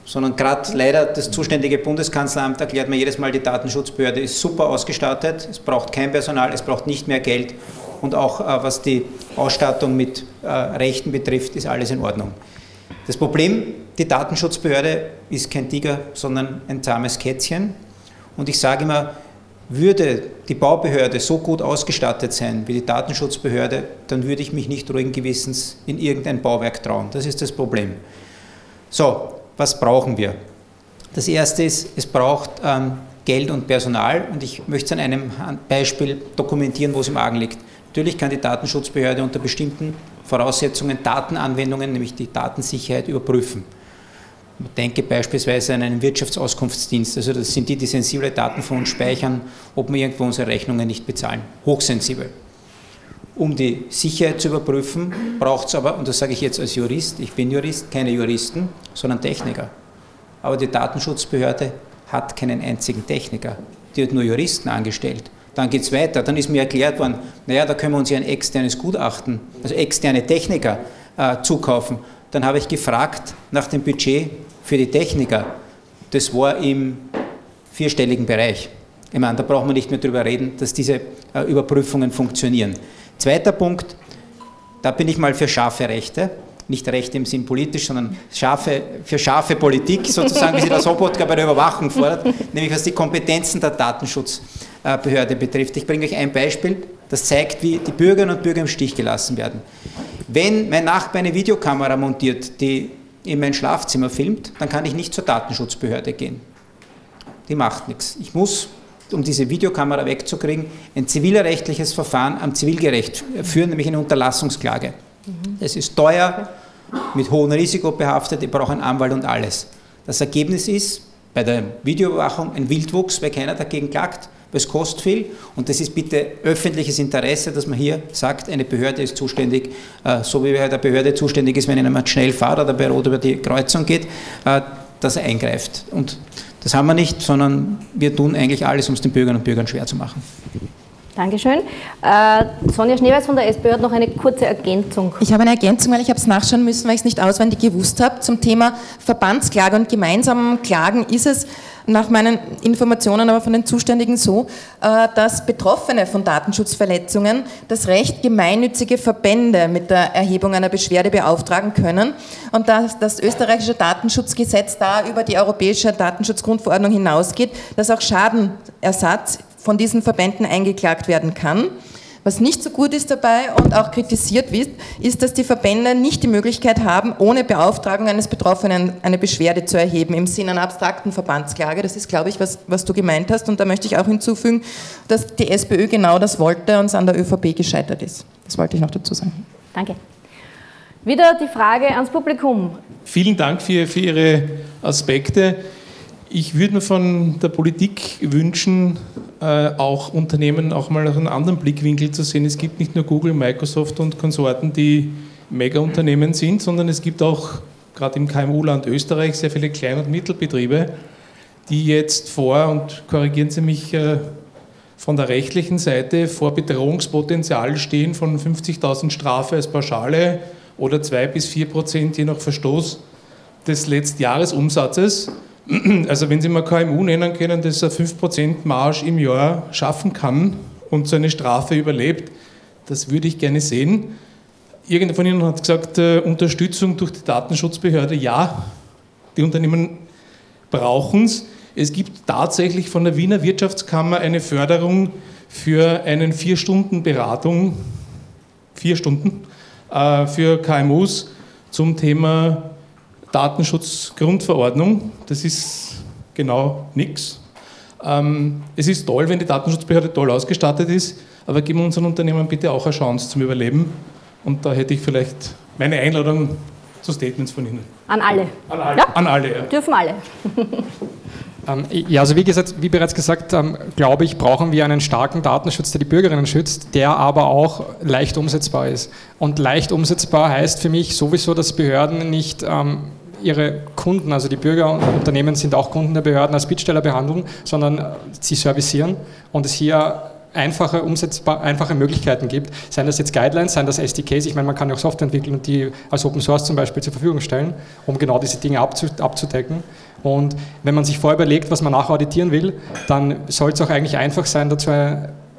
sondern gerade leider das zuständige Bundeskanzleramt erklärt mir jedes Mal, die Datenschutzbehörde ist super ausgestattet, es braucht kein Personal, es braucht nicht mehr Geld und auch äh, was die Ausstattung mit äh, Rechten betrifft, ist alles in Ordnung. Das Problem, die Datenschutzbehörde ist kein Tiger, sondern ein zahmes Kätzchen. Und ich sage immer, würde die Baubehörde so gut ausgestattet sein wie die Datenschutzbehörde, dann würde ich mich nicht ruhigen Gewissens in irgendein Bauwerk trauen. Das ist das Problem. So, was brauchen wir? Das erste ist, es braucht ähm, Geld und Personal und ich möchte es an einem Beispiel dokumentieren, wo es im Argen liegt. Natürlich kann die Datenschutzbehörde unter bestimmten Voraussetzungen Datenanwendungen, nämlich die Datensicherheit, überprüfen. Denke beispielsweise an einen Wirtschaftsauskunftsdienst, also das sind die, die sensible Daten von uns speichern, ob wir irgendwo unsere Rechnungen nicht bezahlen. Hochsensibel. Um die Sicherheit zu überprüfen, braucht es aber, und das sage ich jetzt als Jurist, ich bin Jurist, keine Juristen, sondern Techniker. Aber die Datenschutzbehörde hat keinen einzigen Techniker. Die hat nur Juristen angestellt. Dann geht es weiter. Dann ist mir erklärt worden, naja, da können wir uns ja ein externes Gutachten, also externe Techniker äh, zukaufen. Dann habe ich gefragt nach dem Budget für die Techniker. Das war im vierstelligen Bereich. Ich meine, da braucht man nicht mehr darüber reden, dass diese äh, Überprüfungen funktionieren. Zweiter Punkt, da bin ich mal für scharfe Rechte. Nicht Rechte im Sinn politisch, sondern scharfe, für scharfe Politik, sozusagen, wie sie das Sobotka bei der Überwachung fordert, nämlich was die Kompetenzen der Datenschutzbehörde betrifft. Ich bringe euch ein Beispiel, das zeigt, wie die Bürgerinnen und Bürger im Stich gelassen werden. Wenn mein Nachbar eine Videokamera montiert, die in mein Schlafzimmer filmt, dann kann ich nicht zur Datenschutzbehörde gehen. Die macht nichts. Ich muss, um diese Videokamera wegzukriegen, ein zivilrechtliches Verfahren am Zivilgerecht führen, nämlich eine Unterlassungsklage. Es ist teuer, mit hohem Risiko behaftet, ich brauche einen Anwalt und alles. Das Ergebnis ist bei der Videoüberwachung ein Wildwuchs, weil keiner dagegen klagt es kostet viel und das ist bitte öffentliches Interesse, dass man hier sagt, eine Behörde ist zuständig, äh, so wie eine Behörde zuständig ist, wenn jemand schnell fährt oder bei Rot über die Kreuzung geht, äh, dass er eingreift. Und das haben wir nicht, sondern wir tun eigentlich alles, um es den Bürgerinnen und Bürgern schwer zu machen. Dankeschön. Äh, Sonja Schneeweiß von der SPÖ hat noch eine kurze Ergänzung. Ich habe eine Ergänzung, weil ich habe es nachschauen müssen, weil ich es nicht auswendig gewusst habe. Zum Thema Verbandsklage und gemeinsamen Klagen ist es nach meinen Informationen aber von den Zuständigen so, äh, dass Betroffene von Datenschutzverletzungen das Recht gemeinnützige Verbände mit der Erhebung einer Beschwerde beauftragen können und dass das österreichische Datenschutzgesetz da über die europäische Datenschutzgrundverordnung hinausgeht, dass auch Schadenersatz von diesen Verbänden eingeklagt werden kann. Was nicht so gut ist dabei und auch kritisiert wird, ist, dass die Verbände nicht die Möglichkeit haben, ohne Beauftragung eines Betroffenen eine Beschwerde zu erheben, im Sinne einer abstrakten Verbandsklage. Das ist, glaube ich, was, was du gemeint hast. Und da möchte ich auch hinzufügen, dass die SPÖ genau das wollte und es an der ÖVP gescheitert ist. Das wollte ich noch dazu sagen. Danke. Wieder die Frage ans Publikum. Vielen Dank für, für Ihre Aspekte. Ich würde mir von der Politik wünschen, äh, auch Unternehmen auch mal aus einem anderen Blickwinkel zu sehen. Es gibt nicht nur Google, Microsoft und Konsorten, die Mega-Unternehmen sind, sondern es gibt auch gerade im KMU-Land Österreich sehr viele Klein- und Mittelbetriebe, die jetzt vor, und korrigieren Sie mich äh, von der rechtlichen Seite, vor Bedrohungspotenzial stehen von 50.000 Strafe als Pauschale oder 2 bis 4 Prozent je nach Verstoß des Letztjahresumsatzes. Also wenn Sie mal KMU nennen können, das eine 5% Marge im Jahr schaffen kann und so eine Strafe überlebt, das würde ich gerne sehen. Irgendwer von Ihnen hat gesagt, äh, Unterstützung durch die Datenschutzbehörde, ja, die Unternehmen brauchen es. Es gibt tatsächlich von der Wiener Wirtschaftskammer eine Förderung für einen vier Stunden Beratung, vier Stunden, äh, für KMUs zum Thema Datenschutzgrundverordnung. Das ist genau nichts. Ähm, es ist toll, wenn die Datenschutzbehörde toll ausgestattet ist, aber geben unseren Unternehmen bitte auch eine Chance zum Überleben. Und da hätte ich vielleicht meine Einladung zu Statements von Ihnen. An alle. An alle. Ja? An alle ja. Dürfen alle. Ähm, ja, also wie, gesagt, wie bereits gesagt, ähm, glaube ich, brauchen wir einen starken Datenschutz, der die Bürgerinnen schützt, der aber auch leicht umsetzbar ist. Und leicht umsetzbar heißt für mich sowieso, dass Behörden nicht ähm, ihre Kunden, also die Bürger und Unternehmen sind auch Kunden der Behörden als Bittsteller behandeln, sondern sie servicieren und es hier einfache, umsetzbar, einfache Möglichkeiten gibt, seien das jetzt Guidelines, seien das SDKs, ich meine, man kann ja auch Software entwickeln und die als Open Source zum Beispiel zur Verfügung stellen, um genau diese Dinge abzudecken. Und wenn man sich vorher überlegt, was man nachauditieren will, dann soll es auch eigentlich einfach sein, dazu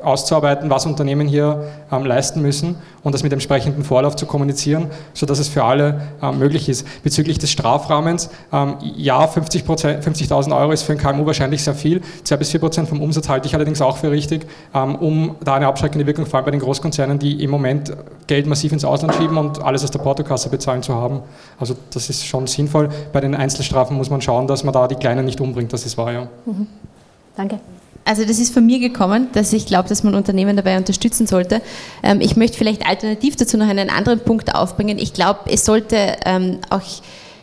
auszuarbeiten, was Unternehmen hier ähm, leisten müssen und das mit entsprechenden Vorlauf zu kommunizieren, sodass es für alle ähm, möglich ist. Bezüglich des Strafrahmens, ähm, ja, 50.000 50 Euro ist für ein KMU wahrscheinlich sehr viel. 2 bis 4 Prozent vom Umsatz halte ich allerdings auch für richtig, ähm, um da eine abschreckende Wirkung, vor allem bei den Großkonzernen, die im Moment Geld massiv ins Ausland schieben und alles aus der Portokasse bezahlen zu haben. Also das ist schon sinnvoll. Bei den Einzelstrafen muss man schauen, dass man da die Kleinen nicht umbringt, das ist wahr, ja. Mhm. Danke. Also das ist von mir gekommen, dass ich glaube, dass man Unternehmen dabei unterstützen sollte. Ähm, ich möchte vielleicht alternativ dazu noch einen anderen Punkt aufbringen. Ich glaube, es sollte ähm, auch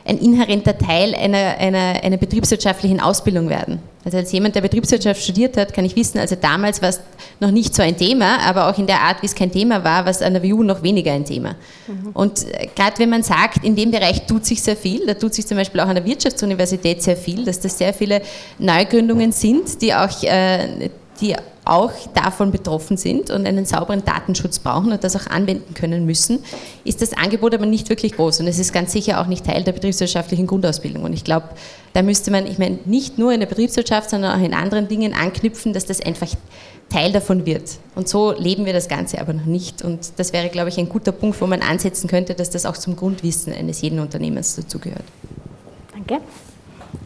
ein inhärenter Teil einer, einer, einer betriebswirtschaftlichen Ausbildung werden. Also als jemand, der Betriebswirtschaft studiert hat, kann ich wissen, also damals war es noch nicht so ein Thema, aber auch in der Art, wie es kein Thema war, war es an der WU noch weniger ein Thema. Mhm. Und äh, gerade wenn man sagt, in dem Bereich tut sich sehr viel, da tut sich zum Beispiel auch an der Wirtschaftsuniversität sehr viel, dass das sehr viele Neugründungen sind, die auch, äh, die auch davon betroffen sind und einen sauberen Datenschutz brauchen und das auch anwenden können müssen, ist das Angebot aber nicht wirklich groß und es ist ganz sicher auch nicht Teil der betriebswirtschaftlichen Grundausbildung. Und ich glaube, da müsste man, ich meine, nicht nur in der Betriebswirtschaft, sondern auch in anderen Dingen anknüpfen, dass das einfach Teil davon wird. Und so leben wir das Ganze aber noch nicht. Und das wäre, glaube ich, ein guter Punkt, wo man ansetzen könnte, dass das auch zum Grundwissen eines jeden Unternehmens dazugehört. Danke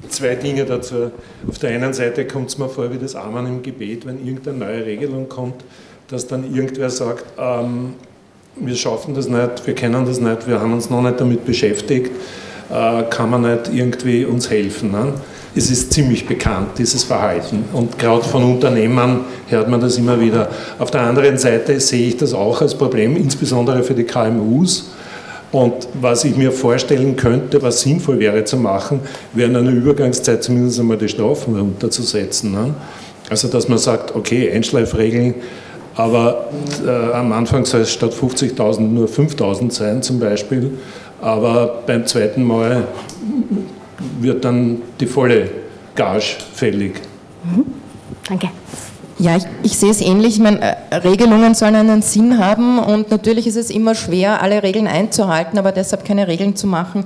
zwei Dinge dazu. Auf der einen Seite kommt es mir vor wie das Amen im Gebet, wenn irgendeine neue Regelung kommt, dass dann irgendwer sagt, ähm, wir schaffen das nicht, wir kennen das nicht, wir haben uns noch nicht damit beschäftigt, äh, kann man nicht irgendwie uns helfen. Ne? Es ist ziemlich bekannt, dieses Verhalten. Und gerade von Unternehmern hört man das immer wieder. Auf der anderen Seite sehe ich das auch als Problem, insbesondere für die KMUs und was ich mir vorstellen könnte, was sinnvoll wäre zu machen, wäre in einer Übergangszeit zumindest einmal die Strafen runterzusetzen. Ne? Also dass man sagt, okay, Einschleifregeln, aber äh, am Anfang soll es statt 50.000 nur 5.000 sein zum Beispiel, aber beim zweiten Mal wird dann die volle Gage fällig. Mhm. Danke. Ja, ich, ich, sehe es ähnlich. Ich meine, äh, Regelungen sollen einen Sinn haben und natürlich ist es immer schwer, alle Regeln einzuhalten, aber deshalb keine Regeln zu machen,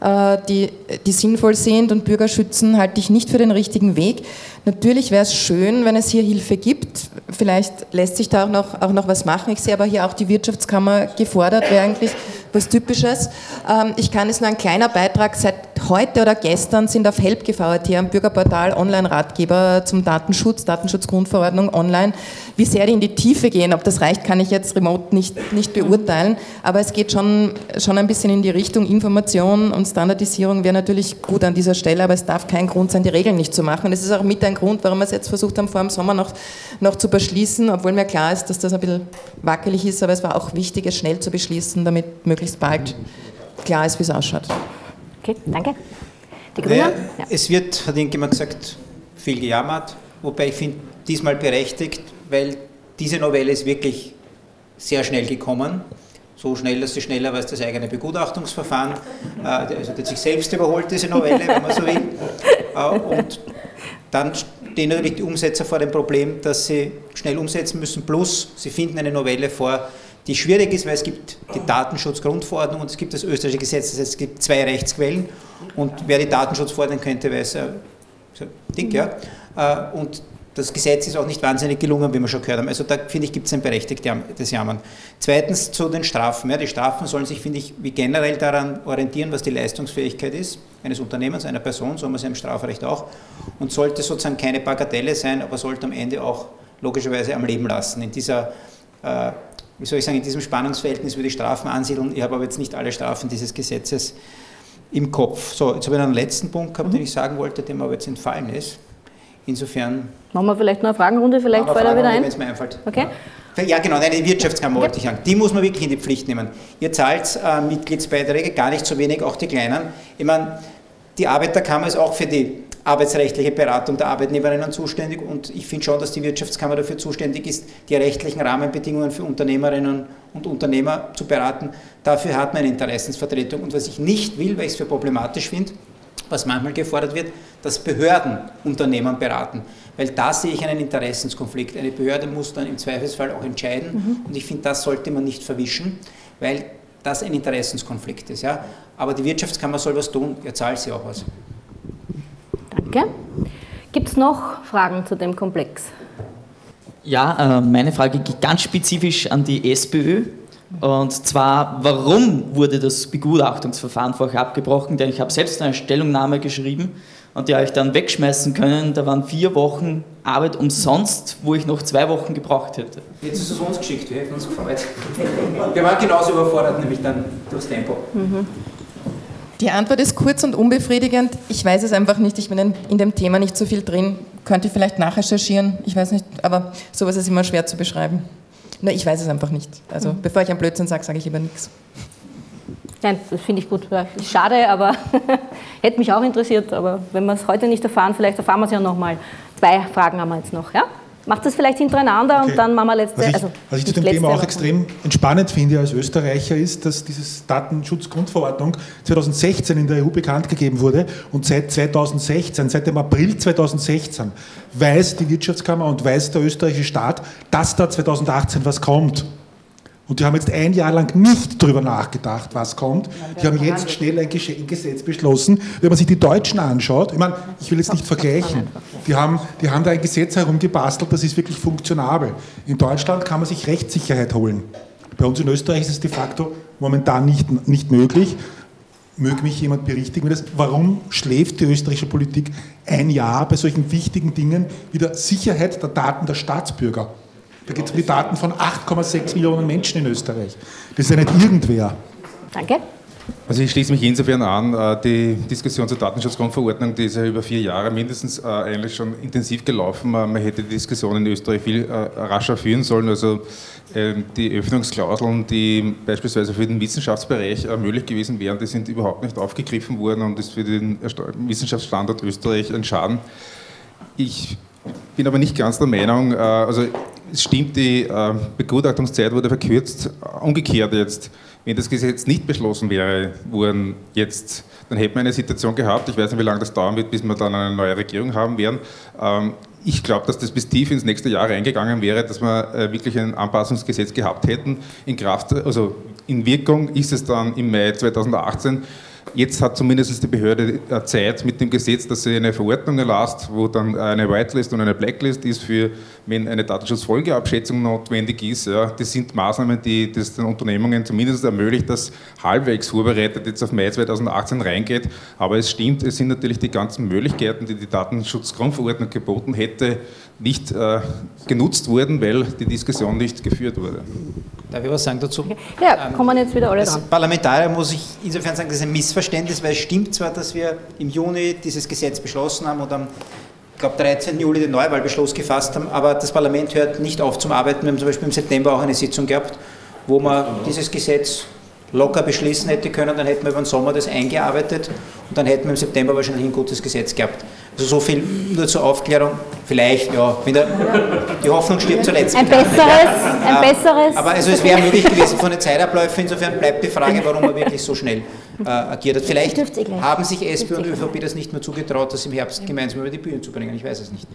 äh, die, die sinnvoll sind und Bürger schützen, halte ich nicht für den richtigen Weg. Natürlich wäre es schön, wenn es hier Hilfe gibt. Vielleicht lässt sich da auch noch, auch noch was machen. Ich sehe aber hier auch die Wirtschaftskammer gefordert, wäre eigentlich was Typisches. Ähm, ich kann es nur ein kleiner Beitrag. Seit heute oder gestern sind auf Help GVT am Bürgerportal Online-Ratgeber zum Datenschutz, Datenschutzgrundverordnung online. Wie sehr die in die Tiefe gehen, ob das reicht, kann ich jetzt remote nicht, nicht beurteilen. Aber es geht schon, schon ein bisschen in die Richtung Information und Standardisierung wäre natürlich gut an dieser Stelle, aber es darf kein Grund sein, die Regeln nicht zu machen. Und das ist auch mit ein Grund, warum wir es jetzt versucht haben, vor dem Sommer noch, noch zu beschließen, obwohl mir klar ist, dass das ein bisschen wackelig ist, aber es war auch wichtig, es schnell zu beschließen, damit möglichst möglichst bald klar ist, wie es ausschaut. Okay, danke. Die Grüne? Naja, ja. Es wird, hat irgendjemand gesagt, viel gejammert, wobei ich finde, diesmal berechtigt, weil diese Novelle ist wirklich sehr schnell gekommen. So schnell, dass sie schneller war als das eigene Begutachtungsverfahren. Äh, also hat sich selbst überholt, diese Novelle, wenn man so will. Äh, und dann stehen natürlich die Umsetzer vor dem Problem, dass sie schnell umsetzen müssen, plus sie finden eine Novelle vor, die schwierig ist, weil es gibt die Datenschutzgrundverordnung und es gibt das österreichische Gesetz, das heißt, es gibt zwei Rechtsquellen und wer die Datenschutz fordern könnte, weiß, äh, so dick, ja. Und das Gesetz ist auch nicht wahnsinnig gelungen, wie wir schon gehört haben. Also da finde ich, gibt es ein berechtigtes Jammern. Zweitens zu den Strafen. Ja, die Strafen sollen sich, finde ich, wie generell daran orientieren, was die Leistungsfähigkeit ist eines Unternehmens, einer Person, so haben wir es im Strafrecht auch. Und sollte sozusagen keine Bagatelle sein, aber sollte am Ende auch logischerweise am Leben lassen. In dieser, äh, wie soll ich sagen, in diesem Spannungsverhältnis würde ich Strafen ansiedeln. Ich habe aber jetzt nicht alle Strafen dieses Gesetzes im Kopf. So, jetzt habe ich einen letzten Punkt gehabt, mhm. den ich sagen wollte, der mir aber jetzt entfallen ist. Insofern. Machen wir vielleicht noch eine Fragenrunde, vielleicht fällt er wieder ein. Wenn es mir einfällt. Okay. Ja, genau, nein, die Wirtschaftskammer wollte ich sagen. Die muss man wirklich in die Pflicht nehmen. Ihr zahlt äh, Mitgliedsbeiträge, gar nicht so wenig, auch die kleinen. Ich meine, die Arbeiterkammer ist auch für die arbeitsrechtliche Beratung der Arbeitnehmerinnen zuständig und ich finde schon, dass die Wirtschaftskammer dafür zuständig ist, die rechtlichen Rahmenbedingungen für Unternehmerinnen und Unternehmer zu beraten. Dafür hat man eine Interessensvertretung und was ich nicht will, weil ich es für problematisch finde, was manchmal gefordert wird, dass Behörden Unternehmen beraten. Weil da sehe ich einen Interessenskonflikt. Eine Behörde muss dann im Zweifelsfall auch entscheiden mhm. und ich finde, das sollte man nicht verwischen, weil das ein Interessenskonflikt ist. Ja? Aber die Wirtschaftskammer soll was tun, ihr zahlt sie auch was. Danke. Gibt es noch Fragen zu dem Komplex? Ja, äh, meine Frage geht ganz spezifisch an die SPÖ. Und zwar, warum wurde das Begutachtungsverfahren vorher abgebrochen? Denn ich habe selbst eine Stellungnahme geschrieben und die habe ich dann wegschmeißen können. Da waren vier Wochen Arbeit umsonst, wo ich noch zwei Wochen gebraucht hätte. Jetzt ist es uns geschickt, wir hätten uns gefreut. Wir waren genauso überfordert, nämlich dann durchs Tempo. Mhm. Die Antwort ist kurz und unbefriedigend. Ich weiß es einfach nicht. Ich bin in dem Thema nicht so viel drin. Könnte ich vielleicht nachrecherchieren. Ich weiß nicht, aber sowas ist immer schwer zu beschreiben. Nur ich weiß es einfach nicht. Also mhm. bevor ich einen Blödsinn sage, sage ich lieber nichts. Nein, das finde ich gut. Schade, aber hätte mich auch interessiert. Aber wenn wir es heute nicht erfahren, vielleicht erfahren wir es ja nochmal. Zwei Fragen haben wir jetzt noch. Ja? Macht das vielleicht hintereinander okay. und dann machen wir letzte. Was ich, also was ich zu dem Thema auch extrem entspannend finde als Österreicher ist, dass diese Datenschutzgrundverordnung 2016 in der EU bekannt gegeben wurde und seit 2016, seit dem April 2016 weiß die Wirtschaftskammer und weiß der österreichische Staat, dass da 2018 was kommt. Und die haben jetzt ein Jahr lang nicht darüber nachgedacht, was kommt. Die haben jetzt schnell ein Gesetz beschlossen. Wenn man sich die Deutschen anschaut, ich meine, ich will jetzt nicht vergleichen, die haben, die haben da ein Gesetz herumgebastelt, das ist wirklich funktionabel. In Deutschland kann man sich Rechtssicherheit holen. Bei uns in Österreich ist es de facto momentan nicht, nicht möglich. Möge mich jemand berichtigen, das, warum schläft die österreichische Politik ein Jahr bei solchen wichtigen Dingen wie der Sicherheit der Daten der Staatsbürger? Da geht es um die Daten von 8,6 Millionen Menschen in Österreich. Das ist ja nicht irgendwer. Danke. Also ich schließe mich insofern an, äh, die Diskussion zur Datenschutzgrundverordnung, die ist ja über vier Jahre mindestens äh, eigentlich schon intensiv gelaufen. Äh, man hätte die Diskussion in Österreich viel rascher führen sollen. Also ähm, die Öffnungsklauseln, die beispielsweise für den Wissenschaftsbereich möglich gewesen wären, die sind überhaupt nicht aufgegriffen worden und ist für den Wissenschaftsstandort Österreich ein Schaden. Ich bin aber nicht ganz der Meinung, also es stimmt, die äh, Begutachtungszeit wurde verkürzt. Umgekehrt jetzt, wenn das Gesetz nicht beschlossen wäre worden jetzt, dann hätten wir eine Situation gehabt, ich weiß nicht, wie lange das dauern wird, bis wir dann eine neue Regierung haben werden. Ähm, ich glaube, dass das bis tief ins nächste Jahr reingegangen wäre, dass wir äh, wirklich ein Anpassungsgesetz gehabt hätten. In Kraft, also in Wirkung ist es dann im Mai 2018. Jetzt hat zumindest die Behörde Zeit mit dem Gesetz, dass sie eine Verordnung erlasst, wo dann eine Whitelist und eine Blacklist ist für, wenn eine Datenschutzfolgeabschätzung notwendig ist. Ja, das sind Maßnahmen, die das den Unternehmungen zumindest ermöglicht, dass halbwegs vorbereitet jetzt auf Mai 2018 reingeht. Aber es stimmt, es sind natürlich die ganzen Möglichkeiten, die die Datenschutzgrundverordnung geboten hätte, nicht äh, genutzt wurden, weil die Diskussion nicht geführt wurde. Darf ich was sagen dazu? Ja, kommen jetzt wieder alle Als dran. Parlamentarier muss ich insofern sagen, das ist ein Missverständnis, weil es stimmt zwar, dass wir im Juni dieses Gesetz beschlossen haben und am ich glaube, 13. Juli den Neuwahlbeschluss gefasst haben, aber das Parlament hört nicht auf zum Arbeiten. Wir haben zum Beispiel im September auch eine Sitzung gehabt, wo man dieses Gesetz locker beschließen hätte können, dann hätten wir über den Sommer das eingearbeitet und dann hätten wir im September wahrscheinlich ein gutes Gesetz gehabt. Also so viel nur zur Aufklärung. Vielleicht, ja, der, die Hoffnung stirbt zuletzt. Ein besseres, ein besseres. Aber also es wäre möglich gewesen von den Zeitabläufen, insofern bleibt die Frage, warum er wirklich so schnell äh, agiert hat. Vielleicht haben sich SP und ÖVP das nicht mehr zugetraut, das im Herbst gemeinsam über die Bühne zu bringen. Ich weiß es nicht.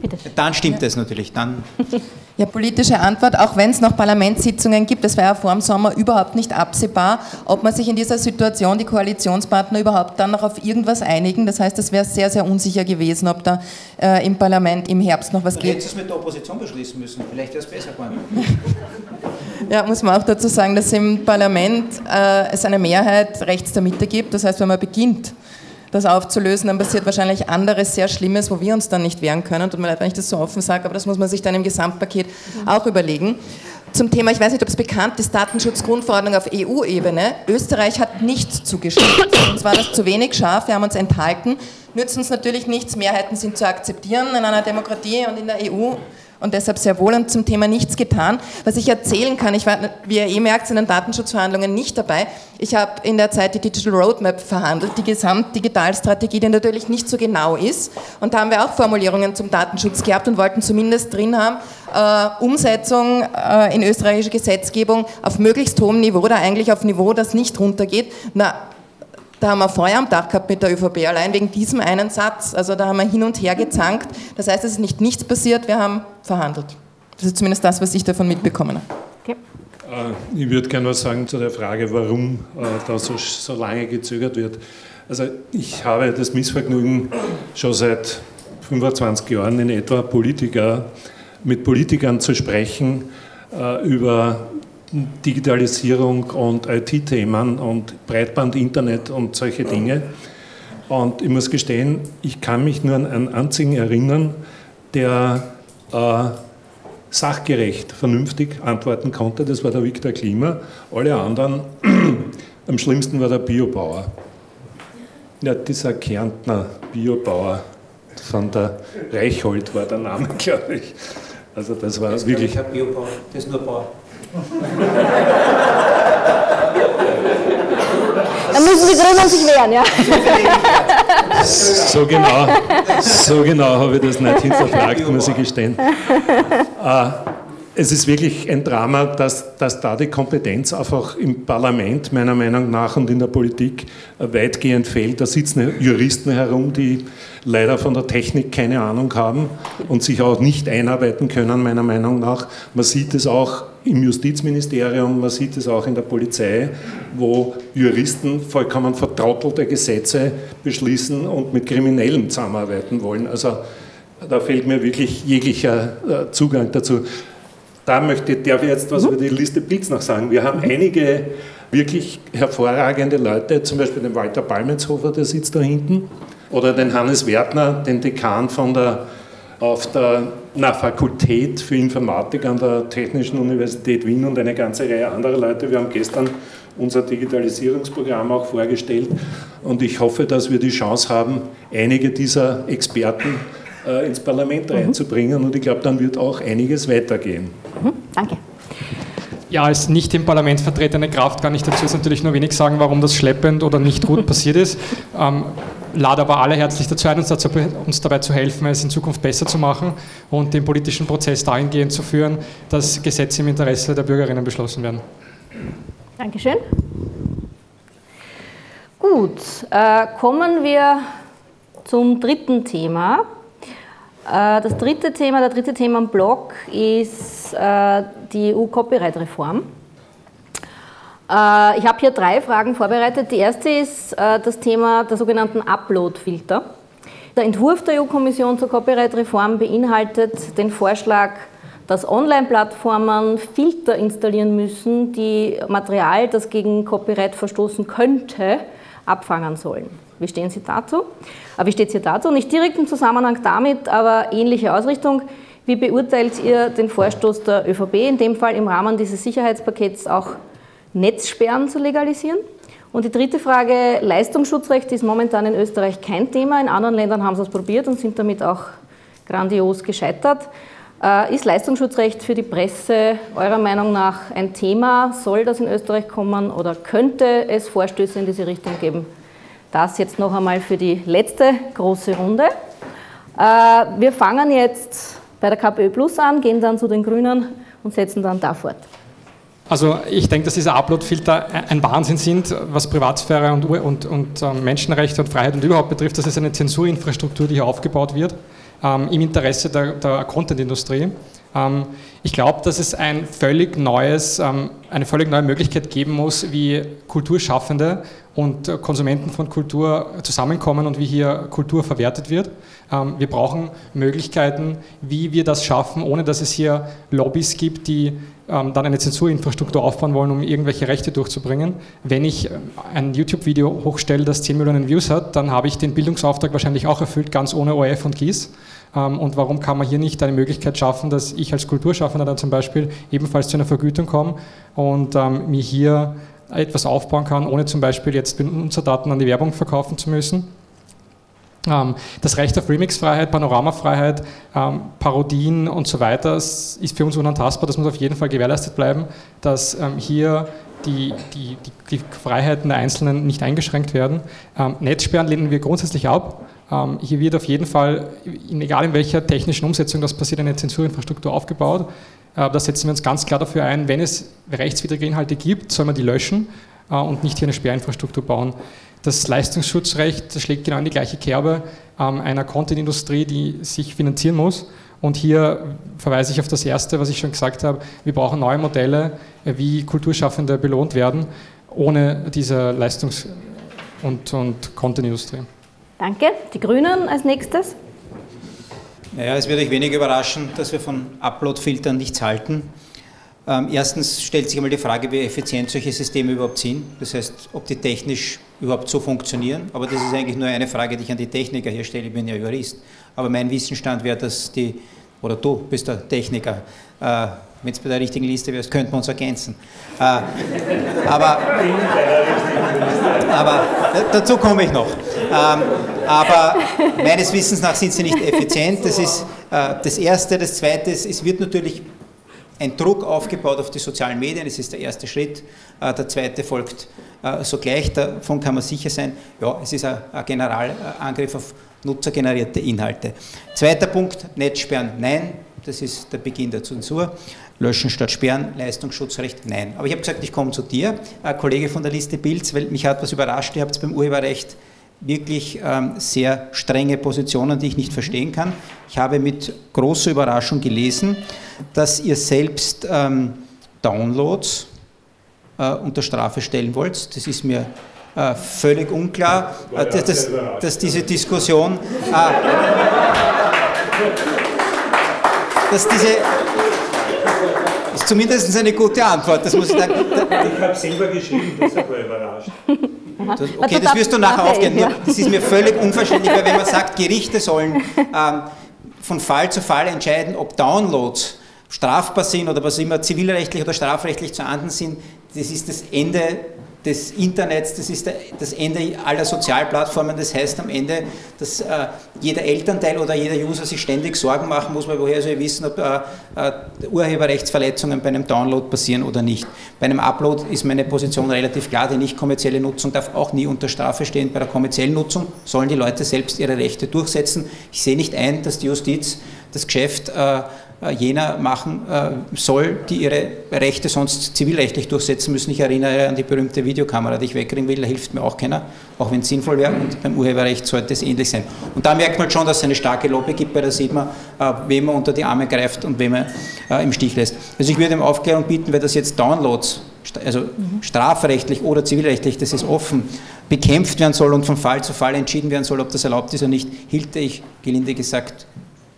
Bitte. Dann stimmt es natürlich. Dann ja, politische Antwort, auch wenn es noch Parlamentssitzungen gibt, das war ja vor dem Sommer überhaupt nicht absehbar, ob man sich in dieser Situation, die Koalitionspartner überhaupt dann noch auf irgendwas einigen. Das heißt, es wäre sehr, sehr unsicher gewesen, ob da äh, im Parlament im Herbst noch was geht. Hättest du es mit der Opposition beschließen müssen, vielleicht wäre es besser geworden. ja, muss man auch dazu sagen, dass im Parlament äh, es eine Mehrheit rechts der Mitte gibt. Das heißt, wenn man beginnt, das aufzulösen, dann passiert wahrscheinlich anderes sehr Schlimmes, wo wir uns dann nicht wehren können. Tut mir leid, wenn ich das so offen sage, aber das muss man sich dann im Gesamtpaket auch überlegen. Zum Thema, ich weiß nicht, ob es bekannt ist, Datenschutzgrundverordnung auf EU-Ebene. Österreich hat nicht zugestimmt. Uns war das zu wenig scharf, wir haben uns enthalten. Nützt uns natürlich nichts, Mehrheiten sind zu akzeptieren in einer Demokratie und in der EU und deshalb sehr wohl und zum Thema nichts getan. Was ich erzählen kann, ich war, wie ihr eh merkt, in den Datenschutzverhandlungen nicht dabei. Ich habe in der Zeit die Digital Roadmap verhandelt, die Gesamtdigitalstrategie, die natürlich nicht so genau ist. Und da haben wir auch Formulierungen zum Datenschutz gehabt und wollten zumindest drin haben, äh, Umsetzung äh, in österreichische Gesetzgebung auf möglichst hohem Niveau oder eigentlich auf Niveau, das nicht runtergeht. Na, da haben wir Feuer am Dach gehabt mit der ÖVP, allein wegen diesem einen Satz. Also da haben wir hin und her gezankt. Das heißt, es ist nicht nichts passiert, wir haben verhandelt. Das ist zumindest das, was ich davon mitbekommen habe. Okay. Äh, ich würde gerne was sagen zu der Frage, warum äh, da so, so lange gezögert wird. Also ich habe das Missvergnügen schon seit 25 Jahren in etwa Politiker, mit Politikern zu sprechen äh, über Digitalisierung und IT-Themen und Breitband, Internet und solche Dinge. Und ich muss gestehen, ich kann mich nur an einen einzigen erinnern, der äh, sachgerecht, vernünftig antworten konnte. Das war der Viktor Klima. Alle anderen, am schlimmsten war der Biobauer. Ja, dieser Kärntner Biobauer von der Reichhold war der Name, glaube ich. Also das war das wirklich. Kein Biobauer, das ist nur Bauer. Dann müssen die Grünen sich wehren, ja. So genau, so genau habe ich das nicht hinterfragt, muss ich gestehen. Äh, es ist wirklich ein Drama, dass, dass da die Kompetenz einfach im Parlament meiner Meinung nach und in der Politik weitgehend fehlt. Da sitzen Juristen herum, die leider von der Technik keine Ahnung haben und sich auch nicht einarbeiten können, meiner Meinung nach. Man sieht es auch im Justizministerium, man sieht es auch in der Polizei, wo Juristen vollkommen vertrottelte Gesetze beschließen und mit Kriminellen zusammenarbeiten wollen. Also da fehlt mir wirklich jeglicher äh, Zugang dazu. Da möchte, darf ich jetzt was über die Liste Blitz noch sagen. Wir haben einige wirklich hervorragende Leute, zum Beispiel den Walter Balmetshofer, der sitzt da hinten, oder den Hannes Wertner, den Dekan von der, auf der na, Fakultät für Informatik an der Technischen Universität Wien und eine ganze Reihe anderer Leute. Wir haben gestern unser Digitalisierungsprogramm auch vorgestellt und ich hoffe, dass wir die Chance haben, einige dieser Experten äh, ins Parlament mhm. reinzubringen und ich glaube, dann wird auch einiges weitergehen. Mhm. Danke. Ja, als nicht im Parlament vertretene Kraft kann ich dazu jetzt natürlich nur wenig sagen, warum das schleppend oder nicht gut passiert ist. Ähm, lade aber alle herzlich dazu ein, uns, dazu, uns dabei zu helfen, es in Zukunft besser zu machen und den politischen Prozess dahingehend zu führen, dass Gesetze im Interesse der Bürgerinnen beschlossen werden. Dankeschön. Gut, äh, kommen wir zum dritten Thema. Äh, das dritte Thema, der dritte Themenblock ist äh, die EU-Copyright-Reform. Äh, ich habe hier drei Fragen vorbereitet. Die erste ist das Thema der sogenannten Upload-Filter. Der Entwurf der EU-Kommission zur Copyright-Reform beinhaltet den Vorschlag, dass Online-Plattformen Filter installieren müssen, die Material, das gegen Copyright verstoßen könnte, abfangen sollen. Wie stehen Sie dazu? Äh, wie steht es dazu? Nicht direkt im Zusammenhang damit, aber ähnliche Ausrichtung. Wie beurteilt ihr den Vorstoß der ÖVP, in dem Fall im Rahmen dieses Sicherheitspakets auch Netzsperren zu legalisieren? Und die dritte Frage, Leistungsschutzrecht ist momentan in Österreich kein Thema. In anderen Ländern haben sie es probiert und sind damit auch grandios gescheitert. Äh, ist Leistungsschutzrecht für die Presse eurer Meinung nach ein Thema? Soll das in Österreich kommen oder könnte es Vorstöße in diese Richtung geben? Das jetzt noch einmal für die letzte große Runde. Äh, wir fangen jetzt bei der KPÖ Plus an, gehen dann zu den Grünen und setzen dann da fort. Also ich denke, dass diese Upload-Filter ein Wahnsinn sind, was Privatsphäre und, und, und ähm, Menschenrechte und Freiheit und überhaupt betrifft. Das ist eine Zensurinfrastruktur, die hier aufgebaut wird. ähm, im Interesse der, der Content-Industrie. Ähm, ich glaube, dass es ein völlig neues, ähm, eine völlig neue Möglichkeit geben muss, wie Kulturschaffende und Konsumenten von Kultur zusammenkommen und wie hier Kultur verwertet wird. Ähm, wir brauchen Möglichkeiten, wie wir das schaffen, ohne dass es hier Lobbys gibt, die dann eine Zensurinfrastruktur aufbauen wollen, um irgendwelche Rechte durchzubringen. Wenn ich ein YouTube-Video hochstelle, das 10 Millionen Views hat, dann habe ich den Bildungsauftrag wahrscheinlich auch erfüllt, ganz ohne ORF und GIS. Ähm, und warum kann man hier nicht eine Möglichkeit schaffen, dass ich als Kulturschaffender dann zum Beispiel ebenfalls zu einer Vergütung komme und ähm, mir hier etwas aufbauen kann, ohne zum Beispiel jetzt Benutzerdaten an die Werbung verkaufen zu müssen. Ähm, das Recht auf Remixfreiheit, Panoramafreiheit, Parodien und so weiter ist für uns unantastbar. Das muss auf jeden Fall gewährleistet bleiben, dass hier die, die, die, Freiheiten der Einzelnen nicht eingeschränkt werden. Netzsperren lehnen wir grundsätzlich ab. Ähm, hier wird auf jeden Fall, egal in welcher technischen Umsetzung das passiert, eine Zensurinfrastruktur aufgebaut. Äh, da setzen wir uns ganz klar dafür ein, wenn es rechtswidrige Inhalte gibt, soll man die löschen äh, und nicht hier eine Sperrinfrastruktur bauen. Das Leistungsschutzrecht schlägt genau in die gleiche Kerbe ähm, einer Content-Industrie, die sich finanzieren muss. Und hier verweise ich auf das Erste, was ich schon gesagt habe. Wir brauchen neue Modelle, äh, wie Kulturschaffende belohnt werden, ohne diese Leistungs- und, und Content-Industrie. Danke. Die Grünen als nächstes. Naja, es wird euch wenig überraschen, dass wir von Upload-Filtern nichts halten. Ähm, erstens stellt sich einmal die Frage, wie effizient solche Systeme überhaupt sind. Das heißt, ob die technisch überhaupt so funktionieren. Aber das ist eigentlich nur eine Frage, die ich an die Techniker hier stelle. Ich bin ja Jurist. Aber mein Wissensstand wäre, dass die, oder du bist der Techniker, äh, wenn es bei der richtigen Liste wärst, könnten wir uns ergänzen. Äh, aber, aber dazu komme ich noch. Ähm, aber meines Wissens nach sind sie nicht effizient. Das ist äh, das Erste. Das Zweite ist, es wird natürlich ein Druck aufgebaut auf die sozialen Medien. Das ist der erste Schritt. Äh, der zweite folgt äh, sogleich. Davon kann man sicher sein. Ja, es ist ein, Generalangriff auf nutzergenerierte Inhalte. Zweiter Punkt, Netzsperren. Nein, das ist der Beginn der Zensur. Löschen statt Sperren, Leistungsschutzrecht, nein. Aber ich habe gesagt, ich komme zu dir, ein Kollege von der Liste Bilds, weil mich hat was überrascht. Ihr habt beim Urheberrecht wirklich ähm, sehr strenge Positionen, die ich nicht verstehen kann. Ich habe mit großer Überraschung gelesen, dass ihr selbst ähm, Downloads äh, unter Strafe stellen wollt. Das ist mir äh, völlig unklar, äh, dass, dass, dass, diese Diskussion, äh, dass diese ist zumindest eine gute Antwort, das muss ich sagen. Ich habe selber geschrieben, deshalb war überrascht. Das, okay, das wirst du nachher aufgehen. Das ist mir völlig unverständlich, weil wenn man sagt, Gerichte sollen ähm, von Fall zu Fall entscheiden, ob Downloads strafbar sind oder was immer zivilrechtlich oder strafrechtlich zu ahnden sind, das ist das Ende des Internets, das ist das Ende aller Sozialplattformen. Das heißt am Ende, dass äh, jeder Elternteil oder jeder User sich ständig Sorgen machen muss, weil woher soll ich wissen, ob äh, äh, Urheberrechtsverletzungen bei einem Download passieren oder nicht. Bei einem Upload ist meine Position relativ klar, die nicht kommerzielle Nutzung darf auch nie unter Strafe stehen. Bei der kommerziellen Nutzung sollen die Leute selbst ihre Rechte durchsetzen. Ich sehe nicht ein, dass die Justiz das Geschäft äh, jener machen äh, soll, die ihre Rechte sonst zivilrechtlich durchsetzen müssen. Ich erinnere an die berühmte Videokamera, die ich wegkriegen will, da hilft mir auch keiner, auch wenn es sinnvoll wäre. Und beim Urheberrecht sollte es ähnlich sein. Und da merkt man schon, dass es eine starke Lobby gibt, weil da sieht man, äh, wem man unter die Arme greift und wem er im Stich lässt. Also ich würde ihm Aufklärung bieten, weil das jetzt Downloads, also strafrechtlich oder zivilrechtlich, das ist offen, bekämpft werden soll und von Fall zu Fall entschieden werden soll, ob das erlaubt ist oder nicht, hielte ich, gelinde gesagt,